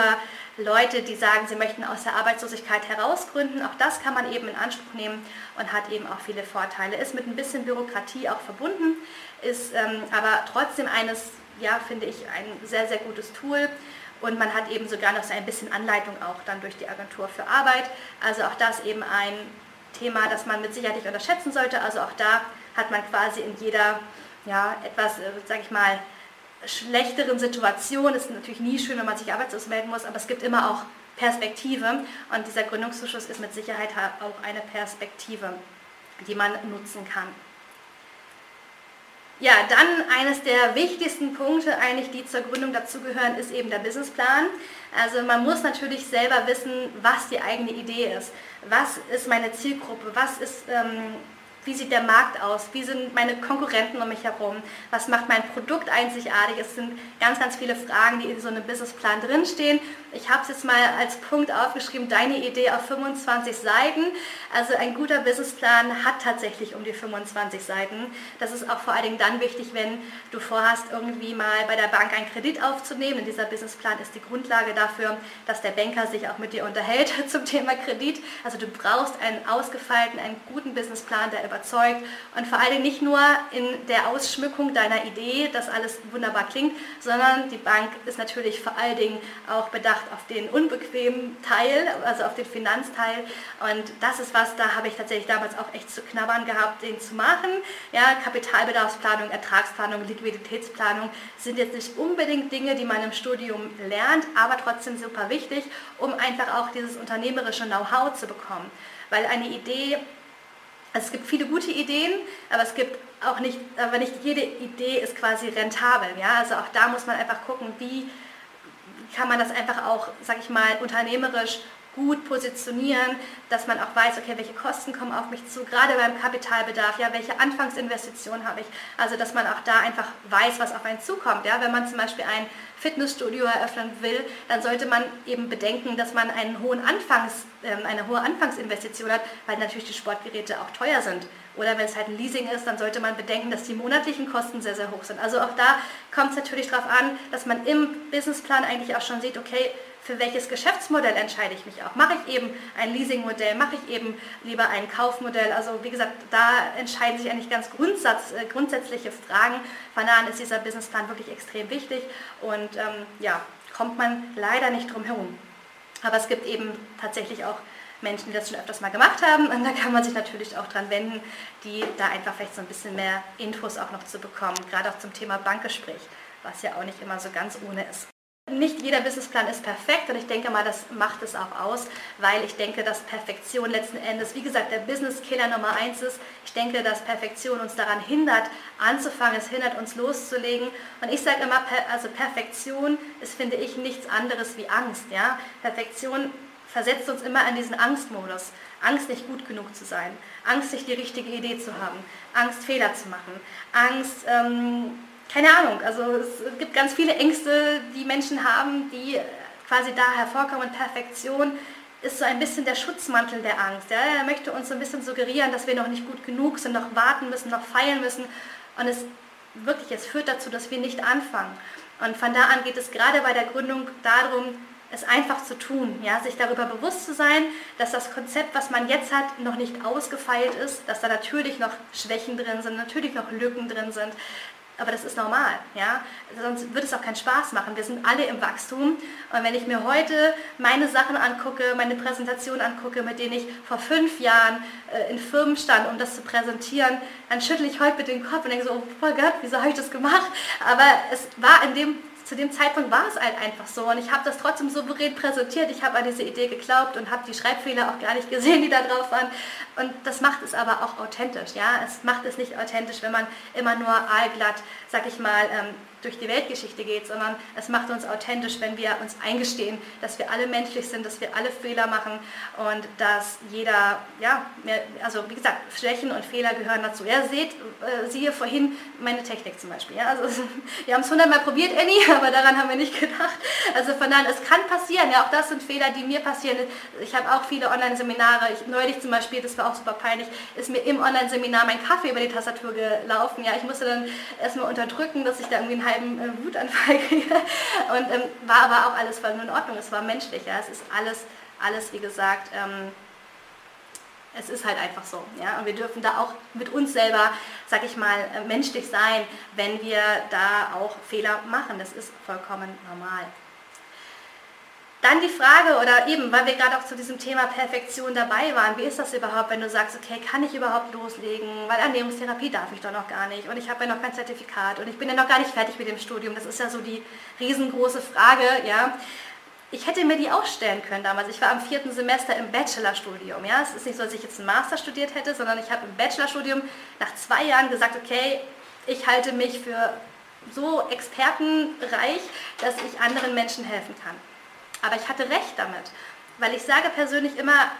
Speaker 1: Leute, die sagen, sie möchten aus der Arbeitslosigkeit herausgründen. Auch das kann man eben in Anspruch nehmen und hat eben auch viele Vorteile. Ist mit ein bisschen Bürokratie auch verbunden, ist ähm, aber trotzdem eines, ja, finde ich, ein sehr, sehr gutes Tool. Und man hat eben sogar noch so ein bisschen Anleitung auch dann durch die Agentur für Arbeit. Also auch das eben ein Thema, das man mit Sicherheit nicht unterschätzen sollte. Also auch da hat man quasi in jeder, ja, etwas, äh, sage ich mal, schlechteren Situation. Es ist natürlich nie schön, wenn man sich arbeitslos melden muss, aber es gibt immer auch Perspektive und dieser Gründungszuschuss ist mit Sicherheit auch eine Perspektive, die man nutzen kann. Ja, dann eines der wichtigsten Punkte eigentlich, die zur Gründung dazugehören, ist eben der Businessplan. Also man muss natürlich selber wissen, was die eigene Idee ist. Was ist meine Zielgruppe? Was ist ähm, wie sieht der Markt aus? Wie sind meine Konkurrenten um mich herum? Was macht mein Produkt einzigartig? Es sind ganz, ganz viele Fragen, die in so einem Businessplan drinstehen. Ich habe es jetzt mal als Punkt aufgeschrieben, deine Idee auf 25 Seiten. Also ein guter Businessplan hat tatsächlich um die 25 Seiten. Das ist auch vor allen Dingen dann wichtig, wenn du vorhast, irgendwie mal bei der Bank einen Kredit aufzunehmen. Und dieser Businessplan ist die Grundlage dafür, dass der Banker sich auch mit dir unterhält (laughs) zum Thema Kredit. Also du brauchst einen ausgefeilten, einen guten Businessplan, der über überzeugt und vor allen Dingen nicht nur in der Ausschmückung deiner Idee, dass alles wunderbar klingt, sondern die Bank ist natürlich vor allen Dingen auch bedacht auf den unbequemen Teil, also auf den Finanzteil und das ist was, da habe ich tatsächlich damals auch echt zu knabbern gehabt, den zu machen. Ja, Kapitalbedarfsplanung, Ertragsplanung, Liquiditätsplanung sind jetzt nicht unbedingt Dinge, die man im Studium lernt, aber trotzdem super wichtig, um einfach auch dieses unternehmerische Know-how zu bekommen. Weil eine Idee also es gibt viele gute Ideen, aber es gibt auch nicht, aber nicht jede Idee ist quasi rentabel. Ja? Also auch da muss man einfach gucken, wie kann man das einfach auch, sag ich mal, unternehmerisch gut positionieren, dass man auch weiß, okay, welche Kosten kommen auf mich zu, gerade beim Kapitalbedarf, ja, welche Anfangsinvestitionen habe ich. Also, dass man auch da einfach weiß, was auf einen zukommt. Ja, wenn man zum Beispiel ein Fitnessstudio eröffnen will, dann sollte man eben bedenken, dass man einen hohen Anfangs, äh, eine hohe Anfangsinvestition hat, weil natürlich die Sportgeräte auch teuer sind. Oder wenn es halt ein Leasing ist, dann sollte man bedenken, dass die monatlichen Kosten sehr, sehr hoch sind. Also auch da kommt es natürlich darauf an, dass man im Businessplan eigentlich auch schon sieht, okay, für welches Geschäftsmodell entscheide ich mich auch. Mache ich eben ein Leasingmodell, mache ich eben lieber ein Kaufmodell. Also wie gesagt, da entscheiden sich eigentlich ganz Grundsatz, äh, grundsätzliche Fragen. Von daher ist dieser Businessplan wirklich extrem wichtig und ähm, ja, kommt man leider nicht drum herum. Aber es gibt eben tatsächlich auch Menschen, die das schon öfters mal gemacht haben. Und da kann man sich natürlich auch dran wenden, die da einfach vielleicht so ein bisschen mehr Infos auch noch zu bekommen, gerade auch zum Thema Bankgespräch, was ja auch nicht immer so ganz ohne ist. Nicht jeder Businessplan ist perfekt und ich denke mal, das macht es auch aus, weil ich denke, dass Perfektion letzten Endes, wie gesagt, der Business-Killer Nummer eins ist. Ich denke, dass Perfektion uns daran hindert, anzufangen, es hindert uns loszulegen. Und ich sage immer, also Perfektion ist, finde ich, nichts anderes wie Angst. Ja? Perfektion versetzt uns immer in diesen Angstmodus. Angst, nicht gut genug zu sein. Angst, nicht die richtige Idee zu haben. Angst, Fehler zu machen. Angst, ähm, keine Ahnung, also es gibt ganz viele Ängste, die Menschen haben, die quasi da hervorkommen. Perfektion ist so ein bisschen der Schutzmantel der Angst. Ja? Er möchte uns so ein bisschen suggerieren, dass wir noch nicht gut genug sind, noch warten müssen, noch feilen müssen. Und es wirklich, es führt dazu, dass wir nicht anfangen. Und von da an geht es gerade bei der Gründung darum, es einfach zu tun, ja, sich darüber bewusst zu sein, dass das Konzept, was man jetzt hat, noch nicht ausgefeilt ist, dass da natürlich noch Schwächen drin sind, natürlich noch Lücken drin sind, aber das ist normal, ja. Sonst würde es auch keinen Spaß machen. Wir sind alle im Wachstum. Und wenn ich mir heute meine Sachen angucke, meine Präsentation angucke, mit denen ich vor fünf Jahren äh, in Firmen stand, um das zu präsentieren, dann schüttle ich heute mit dem Kopf und denke so, oh voll Gott, wieso habe ich das gemacht? Aber es war in dem zu dem Zeitpunkt war es halt einfach so und ich habe das trotzdem souverän präsentiert. Ich habe an diese Idee geglaubt und habe die Schreibfehler auch gar nicht gesehen, die da drauf waren. Und das macht es aber auch authentisch. Ja, es macht es nicht authentisch, wenn man immer nur aalglatt, sag ich mal, ähm, durch die Weltgeschichte geht, sondern es macht uns authentisch, wenn wir uns eingestehen, dass wir alle menschlich sind, dass wir alle Fehler machen und dass jeder, ja, also wie gesagt, Schwächen und Fehler gehören dazu. Ja, seht, äh, siehe vorhin meine Technik zum Beispiel. Ja, also, (laughs) wir haben es hundertmal probiert, Annie, aber daran haben wir nicht gedacht. Also von daher, es kann passieren. Ja, auch das sind Fehler, die mir passieren. Ich habe auch viele Online-Seminare. Neulich zum Beispiel, das war auch super peinlich, ist mir im Online-Seminar mein Kaffee über die Tastatur gelaufen. Ja, ich musste dann erstmal unterdrücken, dass ich da irgendwie einen halben äh, Wutanfall (laughs) kriege. Und ähm, war aber auch alles voll in Ordnung. Es war menschlich. Ja, es ist alles, alles wie gesagt. Ähm, es ist halt einfach so. Ja? Und wir dürfen da auch mit uns selber, sag ich mal, äh, menschlich sein, wenn wir da auch Fehler machen. Das ist vollkommen normal. Dann die Frage, oder eben, weil wir gerade auch zu diesem Thema Perfektion dabei waren, wie ist das überhaupt, wenn du sagst, okay, kann ich überhaupt loslegen, weil Ernährungstherapie darf ich doch noch gar nicht und ich habe ja noch kein Zertifikat und ich bin ja noch gar nicht fertig mit dem Studium. Das ist ja so die riesengroße Frage, ja. Ich hätte mir die auch stellen können damals. Ich war am vierten Semester im Bachelorstudium. Ja? Es ist nicht so, dass ich jetzt einen Master studiert hätte, sondern ich habe im Bachelorstudium nach zwei Jahren gesagt, okay, ich halte mich für so expertenreich, dass ich anderen Menschen helfen kann. Aber ich hatte recht damit, weil ich sage persönlich immer,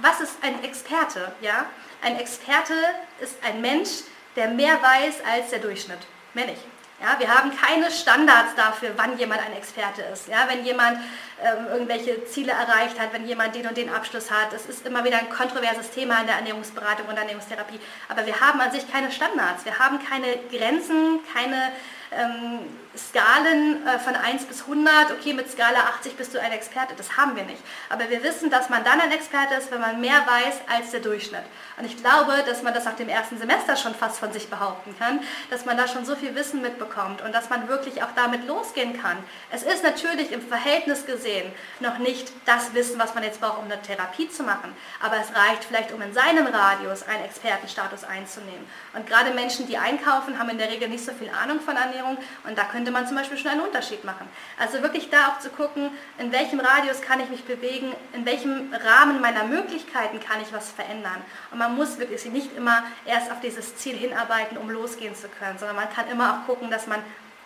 Speaker 1: was ist ein Experte? Ja? Ein Experte ist ein Mensch, der mehr weiß als der Durchschnitt. Mehr nicht. Ja, wir haben keine Standards dafür, wann jemand ein Experte ist. Ja, wenn jemand ähm, irgendwelche Ziele erreicht hat, wenn jemand den und den Abschluss hat. Das ist immer wieder ein kontroverses Thema in der Ernährungsberatung und Ernährungstherapie. Aber wir haben an sich keine Standards. Wir haben keine Grenzen, keine ähm, Skalen äh, von 1 bis 100, okay, mit Skala 80 bist du ein Experte, das haben wir nicht. Aber wir wissen, dass man dann ein Experte ist, wenn man mehr weiß als der Durchschnitt. Und ich glaube, dass man das nach dem ersten Semester schon fast von sich behaupten kann, dass man da schon so viel Wissen mitbekommt und dass man wirklich auch damit losgehen kann. Es ist natürlich im Verhältnis gesehen noch nicht das Wissen, was man jetzt braucht, um eine Therapie zu machen, aber es reicht vielleicht, um in seinem Radius einen Expertenstatus einzunehmen. Und gerade Menschen, die einkaufen, haben in der Regel nicht so viel Ahnung von Ernährung und da könnte man zum Beispiel schon einen Unterschied machen. Also wirklich da auch zu gucken, in welchem Radius kann ich mich bewegen, in welchem Rahmen meiner Möglichkeiten kann ich was verändern. Und man muss wirklich nicht immer erst auf dieses Ziel hinarbeiten, um losgehen zu können, sondern man kann immer auch gucken, dass man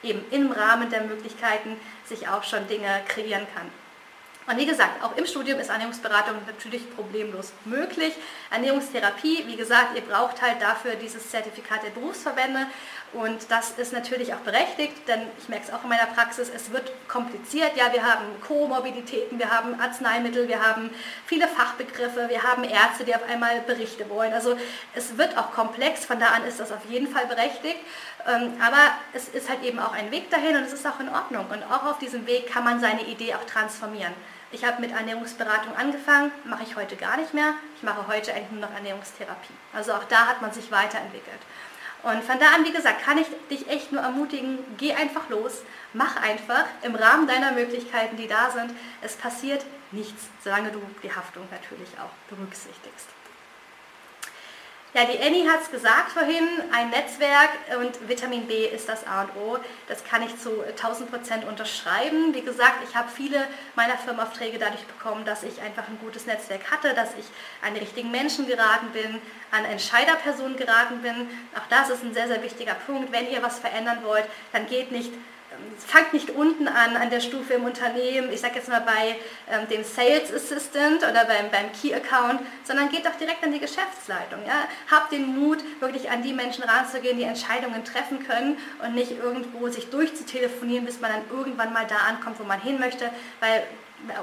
Speaker 1: eben im Rahmen der Möglichkeiten sich auch schon Dinge kreieren kann. Und wie gesagt, auch im Studium ist Ernährungsberatung natürlich problemlos möglich. Ernährungstherapie, wie gesagt, ihr braucht halt dafür dieses Zertifikat der Berufsverbände und das ist natürlich auch berechtigt, denn ich merke es auch in meiner Praxis, es wird kompliziert. Ja, wir haben Komorbiditäten, wir haben Arzneimittel, wir haben viele Fachbegriffe, wir haben Ärzte, die auf einmal Berichte wollen. Also es wird auch komplex, von da an ist das auf jeden Fall berechtigt. Ähm, aber es ist halt eben auch ein Weg dahin und es ist auch in Ordnung. Und auch auf diesem Weg kann man seine Idee auch transformieren. Ich habe mit Ernährungsberatung angefangen, mache ich heute gar nicht mehr. Ich mache heute eigentlich nur noch Ernährungstherapie. Also auch da hat man sich weiterentwickelt. Und von da an, wie gesagt, kann ich dich echt nur ermutigen, geh einfach los, mach einfach im Rahmen deiner Möglichkeiten, die da sind. Es passiert nichts, solange du die Haftung natürlich auch berücksichtigst. Ja, die Annie hat es gesagt vorhin, ein Netzwerk und Vitamin B ist das A und O. Das kann ich zu 1000 Prozent unterschreiben. Wie gesagt, ich habe viele meiner Firmenaufträge dadurch bekommen, dass ich einfach ein gutes Netzwerk hatte, dass ich an die richtigen Menschen geraten bin, an Entscheiderpersonen geraten bin. Auch das ist ein sehr, sehr wichtiger Punkt. Wenn ihr was verändern wollt, dann geht nicht fangt nicht unten an, an der Stufe im Unternehmen, ich sage jetzt mal bei ähm, dem Sales Assistant oder beim, beim Key Account, sondern geht doch direkt an die Geschäftsleitung. Ja? Habt den Mut, wirklich an die Menschen ranzugehen, die Entscheidungen treffen können und nicht irgendwo sich durchzutelefonieren, bis man dann irgendwann mal da ankommt, wo man hin möchte, weil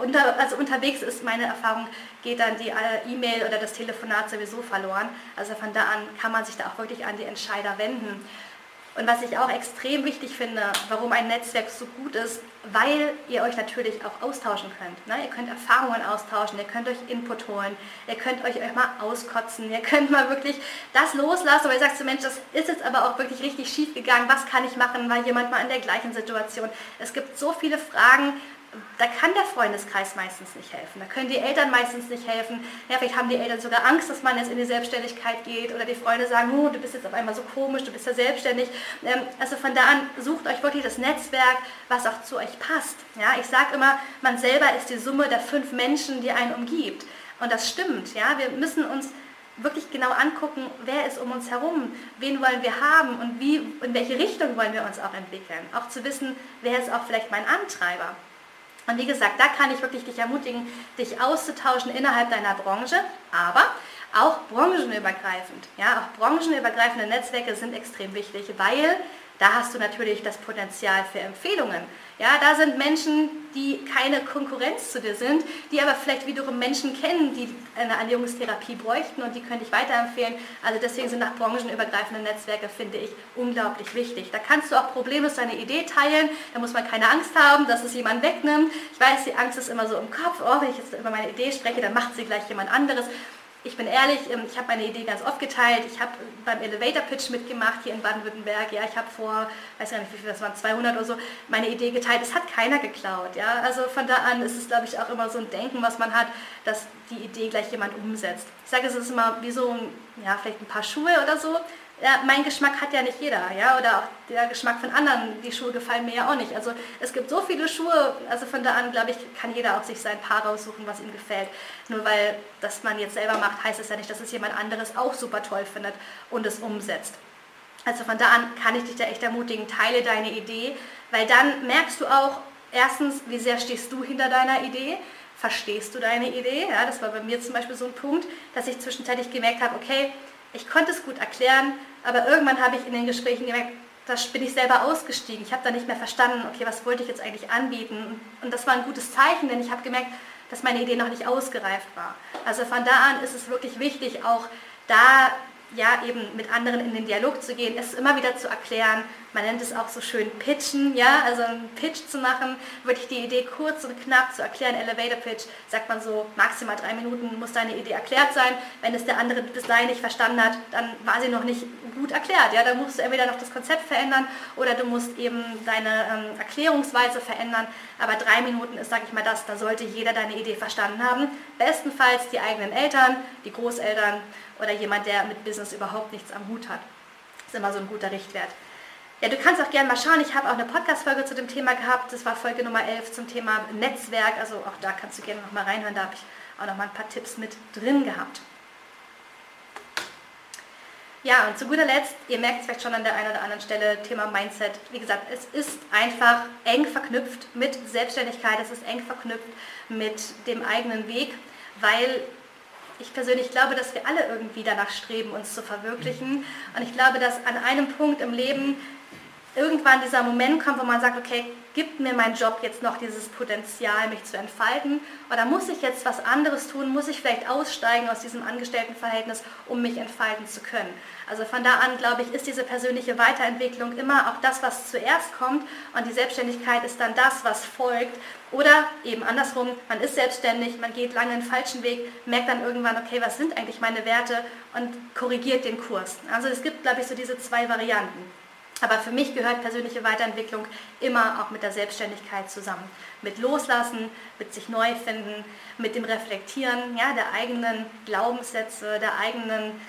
Speaker 1: unter, also unterwegs ist meine Erfahrung, geht dann die äh, E-Mail oder das Telefonat sowieso verloren. Also von da an kann man sich da auch wirklich an die Entscheider wenden. Und was ich auch extrem wichtig finde, warum ein Netzwerk so gut ist, weil ihr euch natürlich auch austauschen könnt. Ne? Ihr könnt Erfahrungen austauschen, ihr könnt euch Input holen, ihr könnt euch, euch mal auskotzen, ihr könnt mal wirklich das loslassen, weil ihr sagt, so Mensch, das ist jetzt aber auch wirklich richtig schief gegangen, was kann ich machen, war jemand mal in der gleichen Situation. Es gibt so viele Fragen, da kann der Freundeskreis meistens nicht helfen. Da können die Eltern meistens nicht helfen. Ja, vielleicht haben die Eltern sogar Angst, dass man jetzt in die Selbstständigkeit geht oder die Freunde sagen, oh, du bist jetzt auf einmal so komisch, du bist ja selbstständig. Ähm, also von da an sucht euch wirklich das Netzwerk, was auch zu euch passt. Ja, ich sage immer, man selber ist die Summe der fünf Menschen, die einen umgibt. Und das stimmt. Ja, wir müssen uns wirklich genau angucken, wer ist um uns herum, wen wollen wir haben und wie, in welche Richtung wollen wir uns auch entwickeln. Auch zu wissen, wer ist auch vielleicht mein Antreiber. Und wie gesagt, da kann ich wirklich dich ermutigen, dich auszutauschen innerhalb deiner Branche, aber auch branchenübergreifend. Ja, auch branchenübergreifende Netzwerke sind extrem wichtig, weil da hast du natürlich das Potenzial für Empfehlungen. Ja, da sind Menschen, die keine Konkurrenz zu dir sind, die aber vielleicht wiederum Menschen kennen, die eine Ernährungstherapie bräuchten und die könnte ich weiterempfehlen. Also deswegen sind nach branchenübergreifende Netzwerke, finde ich, unglaublich wichtig. Da kannst du auch problemlos deine Idee teilen, da muss man keine Angst haben, dass es jemand wegnimmt. Ich weiß, die Angst ist immer so im Kopf, oh, wenn ich jetzt über meine Idee spreche, dann macht sie gleich jemand anderes ich bin ehrlich, ähm, ich habe meine Idee ganz oft geteilt. Ich habe beim Elevator Pitch mitgemacht hier in Baden-Württemberg. Ja, ich habe vor, weiß gar nicht, wie viel das waren, 200 oder so, meine Idee geteilt. Es hat keiner geklaut. Ja, also von da an ist es, glaube ich, auch immer so ein Denken, was man hat, dass die Idee gleich jemand umsetzt. Ich sage, es ist immer wie so, ein, ja, vielleicht ein paar Schuhe oder so ja, mein Geschmack hat ja nicht jeder, ja, oder auch der Geschmack von anderen, die Schuhe gefallen mir ja auch nicht. Also es gibt so viele Schuhe, also von da an, glaube ich, kann jeder auch sich sein Paar raussuchen, was ihm gefällt. Nur weil das man jetzt selber macht, heißt es ja nicht, dass es jemand anderes auch super toll findet und es umsetzt. Also von da an kann ich dich da echt ermutigen, teile deine Idee, weil dann merkst du auch, erstens, wie sehr stehst du hinter deiner Idee, verstehst du deine Idee, ja, das war bei mir zum Beispiel so ein Punkt, dass ich zwischenzeitlich gemerkt habe, okay, ich konnte es gut erklären, aber irgendwann habe ich in den Gesprächen gemerkt, da bin ich selber ausgestiegen. Ich habe da nicht mehr verstanden, okay, was wollte ich jetzt eigentlich anbieten? Und das war ein gutes Zeichen, denn ich habe gemerkt, dass meine Idee noch nicht ausgereift war. Also von da an ist es wirklich wichtig, auch da ja, eben mit anderen in den Dialog zu gehen, es immer wieder zu erklären. Man nennt es auch so schön Pitchen, ja, also einen Pitch zu machen, wirklich die Idee kurz und knapp zu erklären. Elevator Pitch sagt man so, maximal drei Minuten muss deine Idee erklärt sein. Wenn es der andere bis dahin nicht verstanden hat, dann war sie noch nicht gut erklärt. Ja, dann musst du entweder noch das Konzept verändern oder du musst eben deine ähm, Erklärungsweise verändern. Aber drei Minuten ist, sage ich mal, das, da sollte jeder deine Idee verstanden haben. Bestenfalls die eigenen Eltern, die Großeltern oder jemand, der mit Business überhaupt nichts am Hut hat. Das ist immer so ein guter Richtwert. Ja, du kannst auch gerne mal schauen. Ich habe auch eine Podcast-Folge zu dem Thema gehabt. Das war Folge Nummer 11 zum Thema Netzwerk. Also auch da kannst du gerne noch mal reinhören. Da habe ich auch noch mal ein paar Tipps mit drin gehabt. Ja, und zu guter Letzt, ihr merkt es vielleicht schon an der einen oder anderen Stelle, Thema Mindset. Wie gesagt, es ist einfach eng verknüpft mit Selbstständigkeit, es ist eng verknüpft mit dem eigenen Weg, weil ich persönlich glaube, dass wir alle irgendwie danach streben, uns zu verwirklichen. Und ich glaube, dass an einem Punkt im Leben irgendwann dieser Moment kommt, wo man sagt, okay, gibt mir mein Job jetzt noch dieses Potenzial, mich zu entfalten? Oder muss ich jetzt was anderes tun? Muss ich vielleicht aussteigen aus diesem Angestelltenverhältnis, um mich entfalten zu können? Also von da an, glaube ich, ist diese persönliche Weiterentwicklung immer auch das, was zuerst kommt und die Selbstständigkeit ist dann das, was folgt. Oder eben andersrum, man ist selbstständig, man geht lange einen falschen Weg, merkt dann irgendwann, okay, was sind eigentlich meine Werte und korrigiert den Kurs. Also es gibt, glaube ich, so diese zwei Varianten. Aber für mich gehört persönliche Weiterentwicklung immer auch mit der Selbstständigkeit zusammen. Mit Loslassen, mit sich neu finden, mit dem Reflektieren ja, der eigenen Glaubenssätze, der eigenen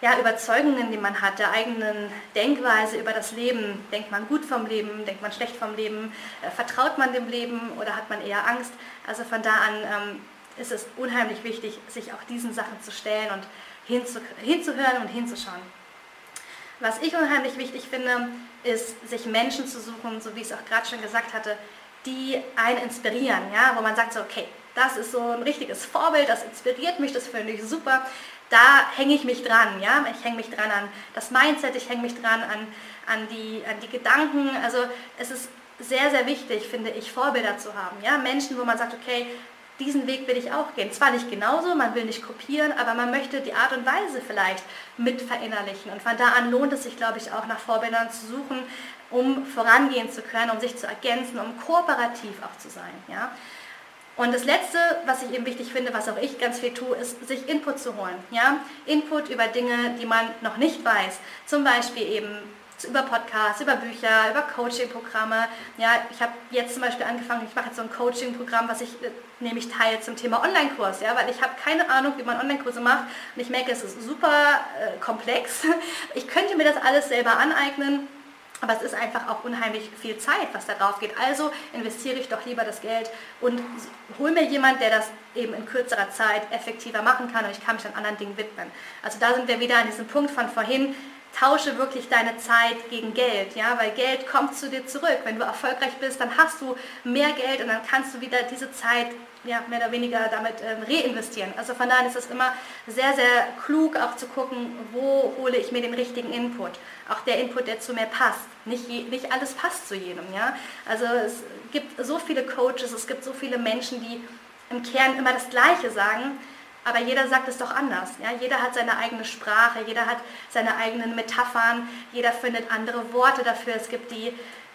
Speaker 1: ja, Überzeugungen, die man hat, der eigenen Denkweise über das Leben. Denkt man gut vom Leben, denkt man schlecht vom Leben, äh, vertraut man dem Leben oder hat man eher Angst? Also von da an ähm, ist es unheimlich wichtig, sich auch diesen Sachen zu stellen und hinzu, hinzuhören und hinzuschauen. Was ich unheimlich wichtig finde, ist, sich Menschen zu suchen, so wie ich es auch gerade schon gesagt hatte, die einen inspirieren, ja, wo man sagt so, okay, das ist so ein richtiges Vorbild, das inspiriert mich, das finde ich super, da hänge ich mich dran, ja, ich hänge mich dran an das Mindset, ich hänge mich dran an, an, die, an die Gedanken, also es ist sehr, sehr wichtig, finde ich, Vorbilder zu haben, ja, Menschen, wo man sagt, okay, diesen Weg will ich auch gehen. Zwar nicht genauso, man will nicht kopieren, aber man möchte die Art und Weise vielleicht mit verinnerlichen. Und von da an lohnt es sich, glaube ich, auch nach Vorbildern zu suchen, um vorangehen zu können, um sich zu ergänzen, um kooperativ auch zu sein. Ja? Und das Letzte, was ich eben wichtig finde, was auch ich ganz viel tue, ist, sich Input zu holen. Ja? Input über Dinge, die man noch nicht weiß. Zum Beispiel eben über Podcasts, über Bücher, über Coaching-Programme. Ja, ich habe jetzt zum Beispiel angefangen, ich mache jetzt so ein Coaching-Programm, was ich äh, nämlich teile zum Thema Online-Kurs, ja, weil ich habe keine Ahnung, wie man Online-Kurse macht und ich merke, es ist super äh, komplex. (laughs) Ich könnte mir das alles selber aneignen, Aber es ist einfach auch unheimlich viel Zeit, was da drauf geht. Also investiere ich doch lieber das Geld und hole mir jemand, der das eben in kürzerer Zeit effektiver machen kann und ich kann mich dann anderen Dingen widmen. Also da sind wir wieder an diesem Punkt von vorhin. Tausche wirklich deine Zeit gegen Geld, ja, weil Geld kommt zu dir zurück. Wenn du erfolgreich bist, dann hast du mehr Geld und dann kannst du wieder diese Zeit ja, mehr oder weniger damit ähm, reinvestieren. Also von daher ist es immer sehr, sehr klug auch zu gucken, wo hole ich mir den richtigen Input. Auch der Input, der zu mir passt. Nicht, je, nicht alles passt zu jedem. Ja? Also es gibt so viele Coaches, es gibt so viele Menschen, die im Kern immer das Gleiche sagen, aber jeder sagt es doch anders. Ja? Jeder hat seine eigene Sprache, jeder hat seine eigenen Metaphern, jeder findet andere Worte dafür. Es gibt die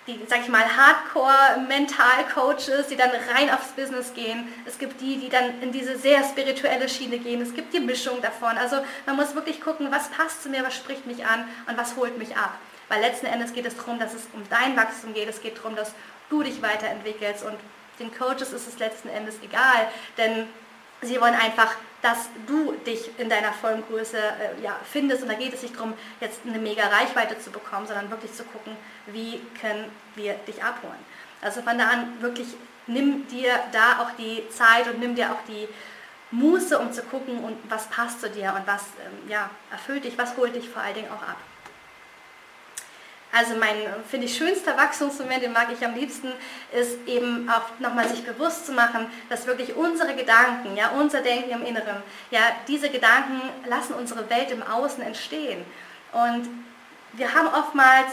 Speaker 1: die, sag ich mal, Hardcore-Mental-Coaches, die dann rein aufs Business gehen. Es gibt die, die dann in diese sehr spirituelle Schiene gehen. Es gibt die Mischung davon. Also man muss wirklich gucken, was passt zu mir, was spricht mich an und was holt mich ab. Weil letzten Endes geht es darum, dass es um dein Wachstum geht. Es geht darum, dass du dich weiterentwickelst und den Coaches ist es letzten Endes egal, denn sie wollen einfach dass du dich in deiner vollen Größe äh, ja, findest. Und da geht es nicht darum, jetzt eine mega Reichweite zu bekommen, sondern wirklich zu gucken, wie können wir dich abholen. Also von da an wirklich nimm dir da auch die Zeit und nimm dir auch die Muße, um zu gucken, und was passt zu dir und was ähm, ja, erfüllt dich, was holt dich vor allen Dingen auch ab. Also mein, finde ich, schönster Wachstumsmoment, den mag ich am liebsten, ist eben auch nochmal sich bewusst zu machen, dass wirklich unsere Gedanken, ja, unser Denken im Inneren, ja, diese Gedanken lassen unsere Welt im Außen entstehen. Und wir haben oftmals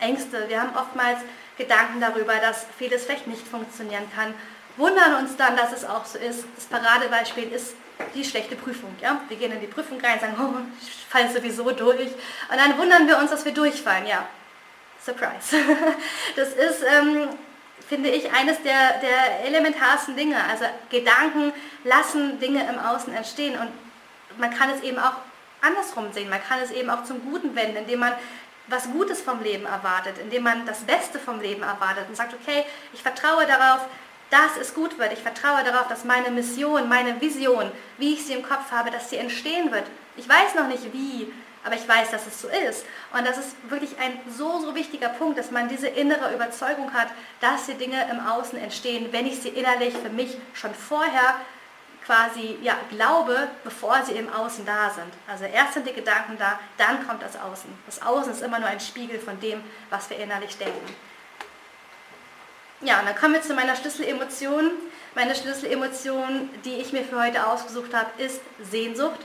Speaker 1: Ängste, wir haben oftmals Gedanken darüber, dass vieles vielleicht nicht funktionieren kann, wundern uns dann, dass es auch so ist. Das Paradebeispiel ist die schlechte Prüfung. Ja? Wir gehen in die Prüfung rein und sagen, oh, ich falle sowieso durch. Und dann wundern wir uns, dass wir durchfallen. Ja, Surprise. (laughs) Das ist, ähm, finde ich, eines der, der elementarsten Dinge. Also Gedanken lassen Dinge im Außen entstehen und man kann es eben auch andersrum sehen. Man kann es eben auch zum Guten wenden, indem man was Gutes vom Leben erwartet, indem man das Beste vom Leben erwartet und sagt, okay, ich vertraue darauf, dass es gut wird. Ich vertraue darauf, dass meine Mission, meine Vision, wie ich sie im Kopf habe, dass sie entstehen wird. Ich weiß noch nicht wie, aber ich weiß, dass es so ist. Und das ist wirklich ein so, so wichtiger Punkt, dass man diese innere Überzeugung hat, dass die Dinge im Außen entstehen, wenn ich sie innerlich für mich schon vorher quasi ja, glaube, bevor sie im Außen da sind. Also erst sind die Gedanken da, dann kommt das Außen. Das Außen ist immer nur ein Spiegel von dem, was wir innerlich denken. Ja, und dann kommen wir zu meiner Schlüsselemotion. Meine Schlüsselemotion, die ich mir für heute ausgesucht habe, ist Sehnsucht.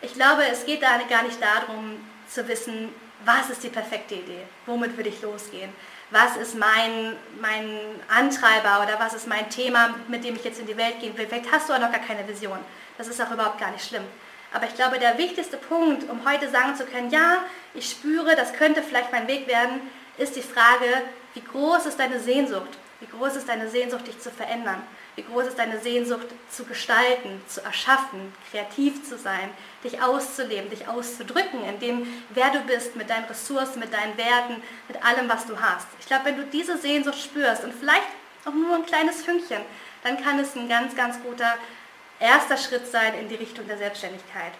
Speaker 1: Ich glaube, es geht da gar nicht darum zu wissen, was ist die perfekte Idee, womit will ich losgehen, was ist mein, mein Antreiber oder was ist mein Thema, mit dem ich jetzt in die Welt gehen will. Vielleicht hast du auch noch gar keine Vision. Das ist auch überhaupt gar nicht schlimm. Aber ich glaube, der wichtigste Punkt, um heute sagen zu können, ja, ich spüre, das könnte vielleicht mein Weg werden, ist die Frage, wie groß ist deine Sehnsucht? Wie groß ist deine Sehnsucht, dich zu verändern? Wie groß ist deine Sehnsucht, zu gestalten, zu erschaffen, kreativ zu sein, dich auszuleben, dich auszudrücken, in dem, wer du bist, mit deinen Ressourcen, mit deinen Werten, mit allem, was du hast. Ich glaube, wenn du diese Sehnsucht spürst und vielleicht auch nur ein kleines Fünkchen, dann kann es ein ganz, ganz guter erster Schritt sein in die Richtung der Selbstständigkeit.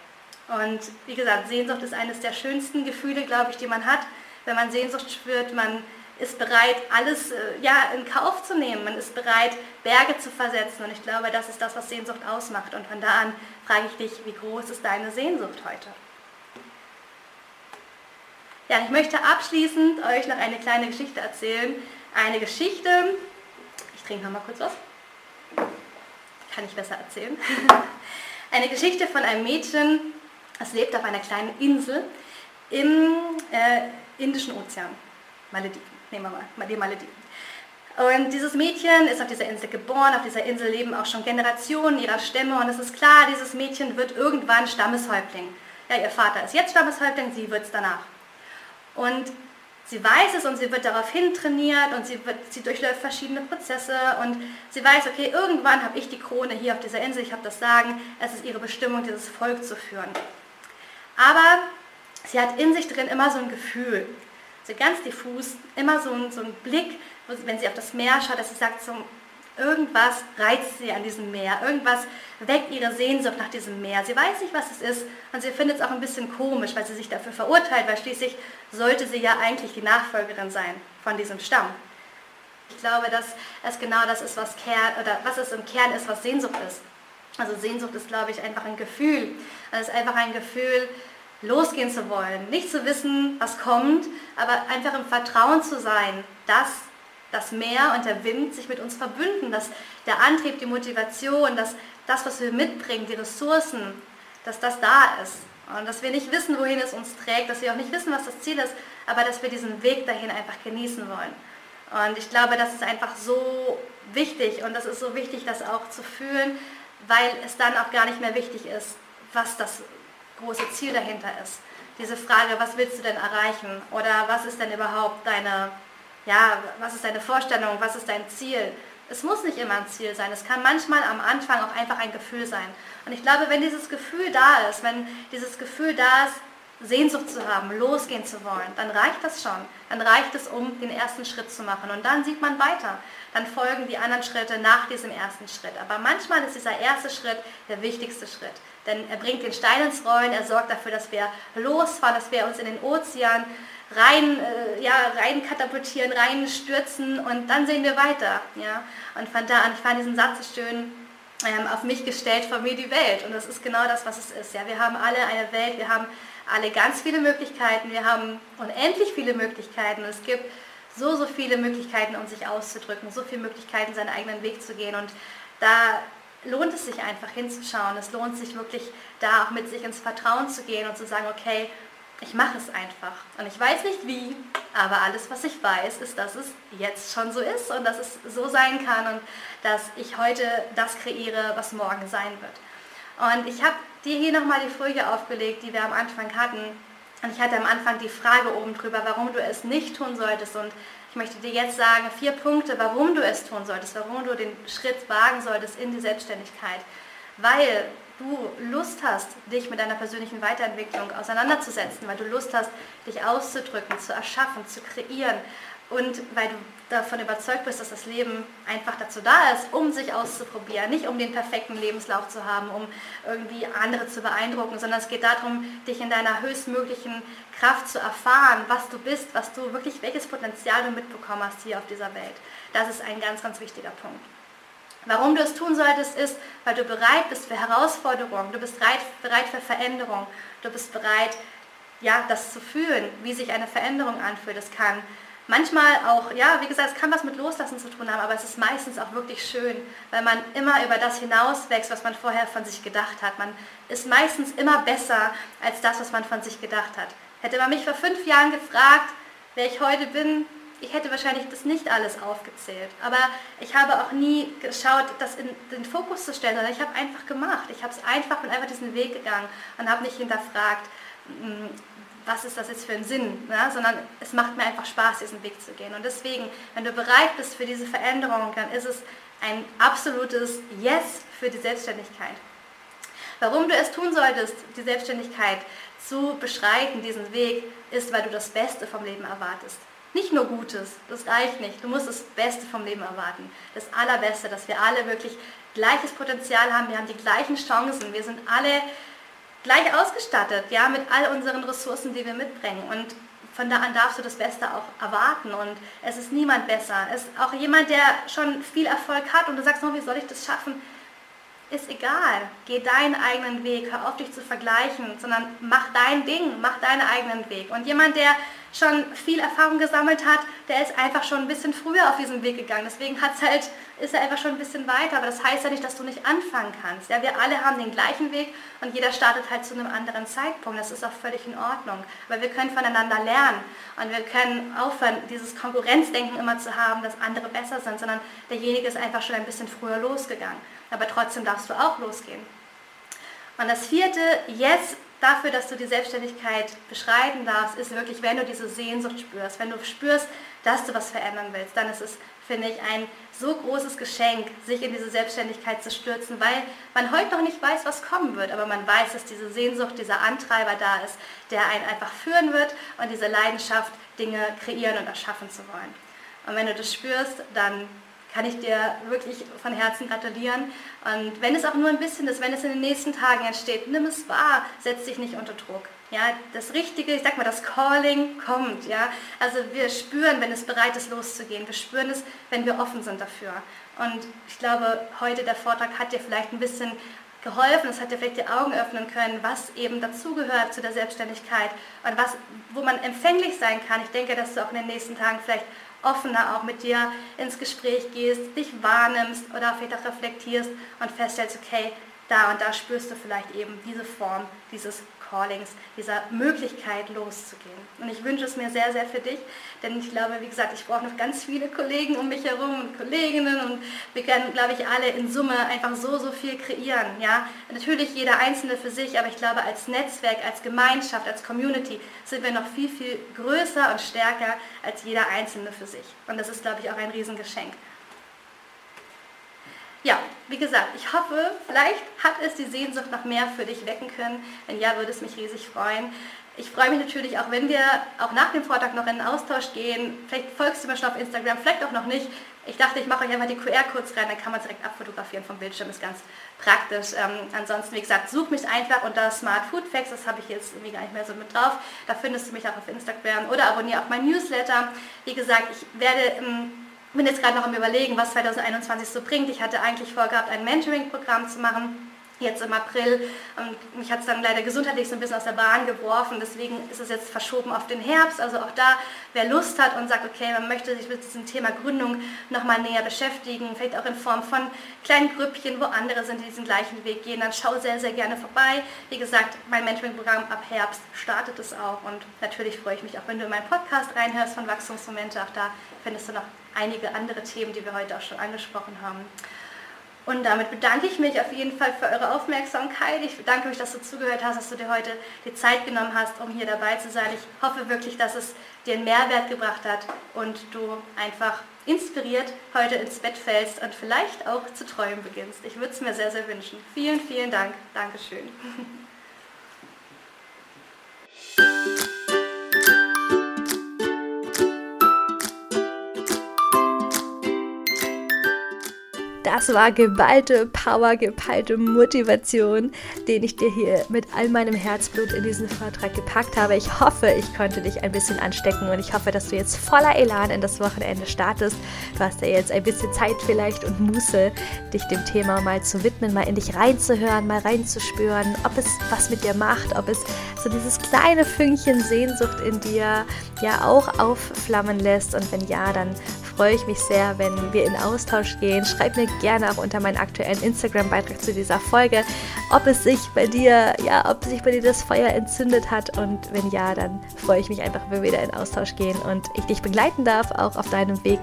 Speaker 1: Und wie gesagt, Sehnsucht ist eines der schönsten Gefühle, glaube ich, die man hat. Wenn man Sehnsucht spürt, man ist bereit, alles äh, ja, in Kauf zu nehmen. Man ist bereit, Berge zu versetzen. Und ich glaube, das ist das, was Sehnsucht ausmacht. Und von da an frage ich dich, wie groß ist deine Sehnsucht heute? Ja, ich möchte abschließend euch noch eine kleine Geschichte erzählen. Eine Geschichte, ich trinke noch mal kurz was, kann ich besser erzählen. (laughs) Eine Geschichte von einem Mädchen, das lebt auf einer kleinen Insel im äh, Indischen Ozean, Malediven nehmen wir mal die Malediven. Und dieses Mädchen ist auf dieser Insel geboren, auf dieser Insel leben auch schon Generationen ihrer Stämme und es ist klar, dieses Mädchen wird irgendwann Stammeshäuptling. Ja, ihr Vater ist jetzt Stammeshäuptling, sie wird es danach. Und sie weiß es und sie wird daraufhin trainiert und sie, wird, sie durchläuft verschiedene Prozesse und sie weiß, okay, irgendwann habe ich die Krone hier auf dieser Insel, ich habe das Sagen, es ist ihre Bestimmung, dieses Volk zu führen. Aber sie hat in sich drin immer so ein Gefühl, so ganz diffus, immer so ein, so ein Blick, wenn sie auf das Meer schaut, dass sie sagt, so, Irgendwas reizt sie an diesem Meer, irgendwas weckt ihre Sehnsucht nach diesem Meer. Sie weiß nicht, was es ist und sie findet es auch ein bisschen komisch, weil sie sich dafür verurteilt, weil schließlich sollte sie ja eigentlich die Nachfolgerin sein von diesem Stamm. Ich glaube, dass es genau das ist, was, Kern, oder was es im Kern ist, was Sehnsucht ist. Also Sehnsucht ist, glaube ich, einfach ein Gefühl. Es ist einfach ein Gefühl, losgehen zu wollen, nicht zu wissen, was kommt, aber einfach im Vertrauen zu sein, dass das Meer und der Wind sich mit uns verbünden, dass der Antrieb, die Motivation, dass das, was wir mitbringen, die Ressourcen, dass das da ist. Und dass wir nicht wissen, wohin es uns trägt, dass wir auch nicht wissen, was das Ziel ist, aber dass wir diesen Weg dahin einfach genießen wollen. Und ich glaube, das ist einfach so wichtig und das ist so wichtig, das auch zu fühlen, weil es dann auch gar nicht mehr wichtig ist, was das große Ziel dahinter ist. Diese Frage, was willst du denn erreichen? Oder was ist denn überhaupt deine, ja, was ist deine Vorstellung? Was ist dein Ziel? Es muss nicht immer ein Ziel sein. Es kann manchmal am Anfang auch einfach ein Gefühl sein. Und ich glaube, wenn dieses Gefühl da ist, wenn dieses Gefühl da ist, Sehnsucht zu haben, losgehen zu wollen, dann reicht das schon. Dann reicht es, um den ersten Schritt zu machen. Und dann sieht man weiter. Dann folgen die anderen Schritte nach diesem ersten Schritt. Aber manchmal ist dieser erste Schritt der wichtigste Schritt. Denn er bringt den Stein ins Rollen, er sorgt dafür, dass wir losfahren, dass wir uns in den Ozean rein, äh, ja, rein katapultieren, rein stürzen und dann sehen wir weiter. Ja? Und von da an, ich fand diesen Satz so schön, ähm, auf mich gestellt vor mir die Welt. Und das ist genau das, was es ist. Ja? Wir haben alle eine Welt, wir haben alle ganz viele Möglichkeiten, wir haben unendlich viele Möglichkeiten. es gibt so, so viele Möglichkeiten, um sich auszudrücken, so viele Möglichkeiten, seinen eigenen Weg zu gehen. Und da lohnt es sich einfach hinzuschauen. Es lohnt sich wirklich da auch mit sich ins Vertrauen zu gehen und zu sagen, okay, ich mache es einfach. Und ich weiß nicht wie, aber alles, was ich weiß, ist, dass es jetzt schon so ist und dass es so sein kann und dass ich heute das kreiere, was morgen sein wird. Und ich habe dir hier nochmal die Folie aufgelegt, die wir am Anfang hatten. Und ich hatte am Anfang die Frage oben drüber, warum du es nicht tun solltest. Und ich möchte dir jetzt sagen, vier Punkte, warum du es tun solltest, warum du den Schritt wagen solltest in die Selbstständigkeit. Weil du Lust hast, dich mit deiner persönlichen Weiterentwicklung auseinanderzusetzen, weil du Lust hast, dich auszudrücken, zu erschaffen, zu kreieren und weil du davon überzeugt bist, dass das Leben einfach dazu da ist, um sich auszuprobieren, nicht um den perfekten Lebenslauf zu haben, um irgendwie andere zu beeindrucken, sondern es geht darum, dich in deiner höchstmöglichen Kraft zu erfahren, was du bist, was du wirklich, welches Potenzial du mitbekommen hast hier auf dieser Welt. Das ist ein ganz, ganz wichtiger Punkt. Warum du es tun solltest, ist, weil du bereit bist für Herausforderungen, du bist bereit, bereit für Veränderung, du bist bereit, ja, das zu fühlen, wie sich eine Veränderung anfühlt. Es kann manchmal auch, ja, wie gesagt, es kann was mit Loslassen zu tun haben, aber es ist meistens auch wirklich schön, weil man immer über das hinauswächst, was man vorher von sich gedacht hat. Man ist meistens immer besser als das, was man von sich gedacht hat. Hätte man mich vor fünf Jahren gefragt, wer ich heute bin, ich hätte wahrscheinlich das nicht alles aufgezählt. Aber ich habe auch nie geschaut, das in den Fokus zu stellen, sondern ich habe einfach gemacht. Ich habe es einfach und einfach diesen Weg gegangen und habe nicht hinterfragt, hm, was ist das jetzt für ein Sinn, ja? sondern es macht mir einfach Spaß, diesen Weg zu gehen. Und deswegen, wenn du bereit bist für diese Veränderung, dann ist es ein absolutes Yes für die Selbstständigkeit. Warum du es tun solltest, die Selbstständigkeit zu beschreiten, diesen Weg, ist, weil du das Beste vom Leben erwartest. Nicht nur Gutes, das reicht nicht. Du musst das Beste vom Leben erwarten. Das Allerbeste, dass wir alle wirklich gleiches Potenzial haben. Wir haben die gleichen Chancen. Wir sind alle gleich ausgestattet, ja, mit all unseren Ressourcen, die wir mitbringen. Und von da an darfst du das Beste auch erwarten. Und es ist niemand besser. Es ist auch jemand, der schon viel Erfolg hat und du sagst, oh, wie soll ich das schaffen? ist egal. Geh deinen eigenen Weg, hör auf dich zu vergleichen, sondern mach dein Ding, mach deinen eigenen Weg. Und jemand, der schon viel Erfahrung gesammelt hat, der ist einfach schon ein bisschen früher auf diesen Weg gegangen. Deswegen hat's halt, ist er einfach schon ein bisschen weiter. Aber das heißt ja nicht, dass du nicht anfangen kannst. Ja, wir alle haben den gleichen Weg und jeder startet halt zu einem anderen Zeitpunkt. Das ist auch völlig in Ordnung. Aber wir können voneinander lernen und wir können aufhören, dieses Konkurrenzdenken immer zu haben, dass andere besser sind, sondern derjenige ist einfach schon ein bisschen früher losgegangen aber trotzdem darfst du auch losgehen. Und das vierte, jetzt dafür, dass du die Selbstständigkeit beschreiten darfst, ist wirklich, wenn du diese Sehnsucht spürst, wenn du spürst, dass du was verändern willst, dann ist es, finde ich, ein so großes Geschenk, sich in diese Selbstständigkeit zu stürzen, weil man heute noch nicht weiß, was kommen wird, aber man weiß, dass diese Sehnsucht, dieser Antreiber da ist, der einen einfach führen wird und diese Leidenschaft, Dinge kreieren und erschaffen zu wollen. Und wenn du das spürst, dann kann ich dir wirklich von Herzen gratulieren. Und wenn es auch nur ein bisschen ist, wenn es in den nächsten Tagen entsteht, nimm es wahr, setz dich nicht unter Druck. Ja, das Richtige, ich sag mal, das Calling kommt. Ja, also wir spüren, wenn es bereit ist, loszugehen. Wir spüren es, wenn wir offen sind dafür. Und ich glaube, heute der Vortrag hat dir vielleicht ein bisschen geholfen, es hat dir vielleicht die Augen öffnen können, was eben dazugehört zu der Selbstständigkeit und was, wo man empfänglich sein kann. Ich denke, dass du auch in den nächsten Tagen vielleicht offener auch mit dir ins Gespräch gehst, dich wahrnimmst oder vielleicht auch reflektierst und feststellst, okay, da und da spürst du vielleicht eben diese Form dieses Callings, dieser Möglichkeit loszugehen. Und ich wünsche es mir sehr, sehr für dich, denn ich glaube, wie gesagt, ich brauche noch ganz viele Kollegen um mich herum und Kolleginnen und wir können, glaube ich, alle in Summe einfach so, so viel kreieren. Ja? Natürlich jeder Einzelne für sich, aber ich glaube, als Netzwerk, als Gemeinschaft, als Community sind wir noch viel, viel größer und stärker als jeder Einzelne für sich. Und das ist, glaube ich, auch ein Riesengeschenk ja, wie gesagt, ich hoffe, vielleicht hat es die Sehnsucht noch mehr für dich wecken können. Wenn ja, würde es mich riesig freuen. Ich freue mich natürlich auch, wenn wir auch nach dem Vortrag noch in den Austausch gehen. Vielleicht folgst du mir schon auf Instagram, vielleicht auch noch nicht. Ich dachte, ich mache euch einfach die QR-Codes rein, dann kann man es direkt abfotografieren vom Bildschirm, ist ganz praktisch. Ähm, ansonsten, wie gesagt, such mich einfach unter Smart Food Facts, das habe ich jetzt irgendwie gar nicht mehr so mit drauf. Da findest du mich auch auf Instagram oder abonniere auch mein Newsletter. Wie gesagt, ich werde... Ähm, bin jetzt gerade noch am Überlegen, was 2021 so bringt. Ich hatte eigentlich vorgehabt, ein Mentoring-Programm zu machen jetzt im April. Mich hat es dann leider gesundheitlich so ein bisschen aus der Bahn geworfen. Deswegen ist es jetzt verschoben auf den Herbst. Also auch da, wer Lust hat und sagt, okay, man möchte sich mit diesem Thema Gründung nochmal näher beschäftigen, vielleicht auch in Form von kleinen Grüppchen, wo andere sind, die diesen gleichen Weg gehen, dann schau sehr, sehr gerne vorbei. Wie gesagt, mein Mentoring-Programm ab Herbst startet es auch. Und natürlich freue ich mich auch, wenn du in meinen Podcast reinhörst von Wachstumsmomente. Auch da findest du noch einige andere Themen, die wir heute auch schon angesprochen haben. Und damit bedanke ich mich auf jeden Fall für eure Aufmerksamkeit. Ich bedanke mich, dass du zugehört hast, dass du dir heute die Zeit genommen hast, um hier dabei zu sein. Ich hoffe wirklich, dass es dir einen Mehrwert gebracht hat und du einfach inspiriert heute ins Bett fällst und vielleicht auch zu träumen beginnst. Ich würde es mir sehr, sehr wünschen. Vielen, vielen Dank. Dankeschön. (laughs)
Speaker 2: Das war geballte Power, geballte Motivation, den ich dir hier mit all meinem Herzblut in diesen Vortrag gepackt habe. Ich hoffe, ich konnte dich ein bisschen anstecken und ich hoffe, dass du jetzt voller Elan in das Wochenende startest. Du hast ja jetzt ein bisschen Zeit vielleicht und Muße, dich dem Thema mal zu widmen, mal in dich reinzuhören, mal reinzuspüren, ob es was mit dir macht, ob es so dieses kleine Fünkchen Sehnsucht in dir ja auch aufflammen lässt. Und wenn ja, dann freue ich mich sehr, wenn wir in Austausch gehen. Schreib mir gerne auch unter meinen aktuellen Instagram-Beitrag zu dieser Folge, ob es sich bei dir, ja, ob sich bei dir das Feuer entzündet hat. Und wenn ja, dann freue ich mich einfach, wenn wir wieder in Austausch gehen und ich dich begleiten darf, auch auf deinem Weg,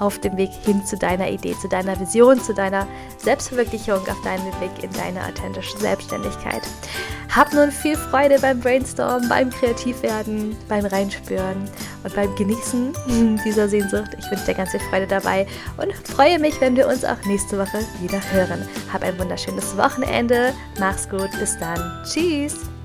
Speaker 2: auf dem Weg hin zu deiner Idee, zu deiner Vision, zu deiner Selbstverwirklichung, auf deinem Weg in deine authentische Selbstständigkeit. Hab nun viel Freude beim Brainstorm, beim Kreativwerden, beim Reinspüren und beim Genießen dieser Sehnsucht. Ich wünsche dir ganz viel Freude dabei und freue mich, wenn wir uns auch nächste Woche wieder hören. Hab ein wunderschönes Wochenende. Mach's gut. Bis dann. Tschüss.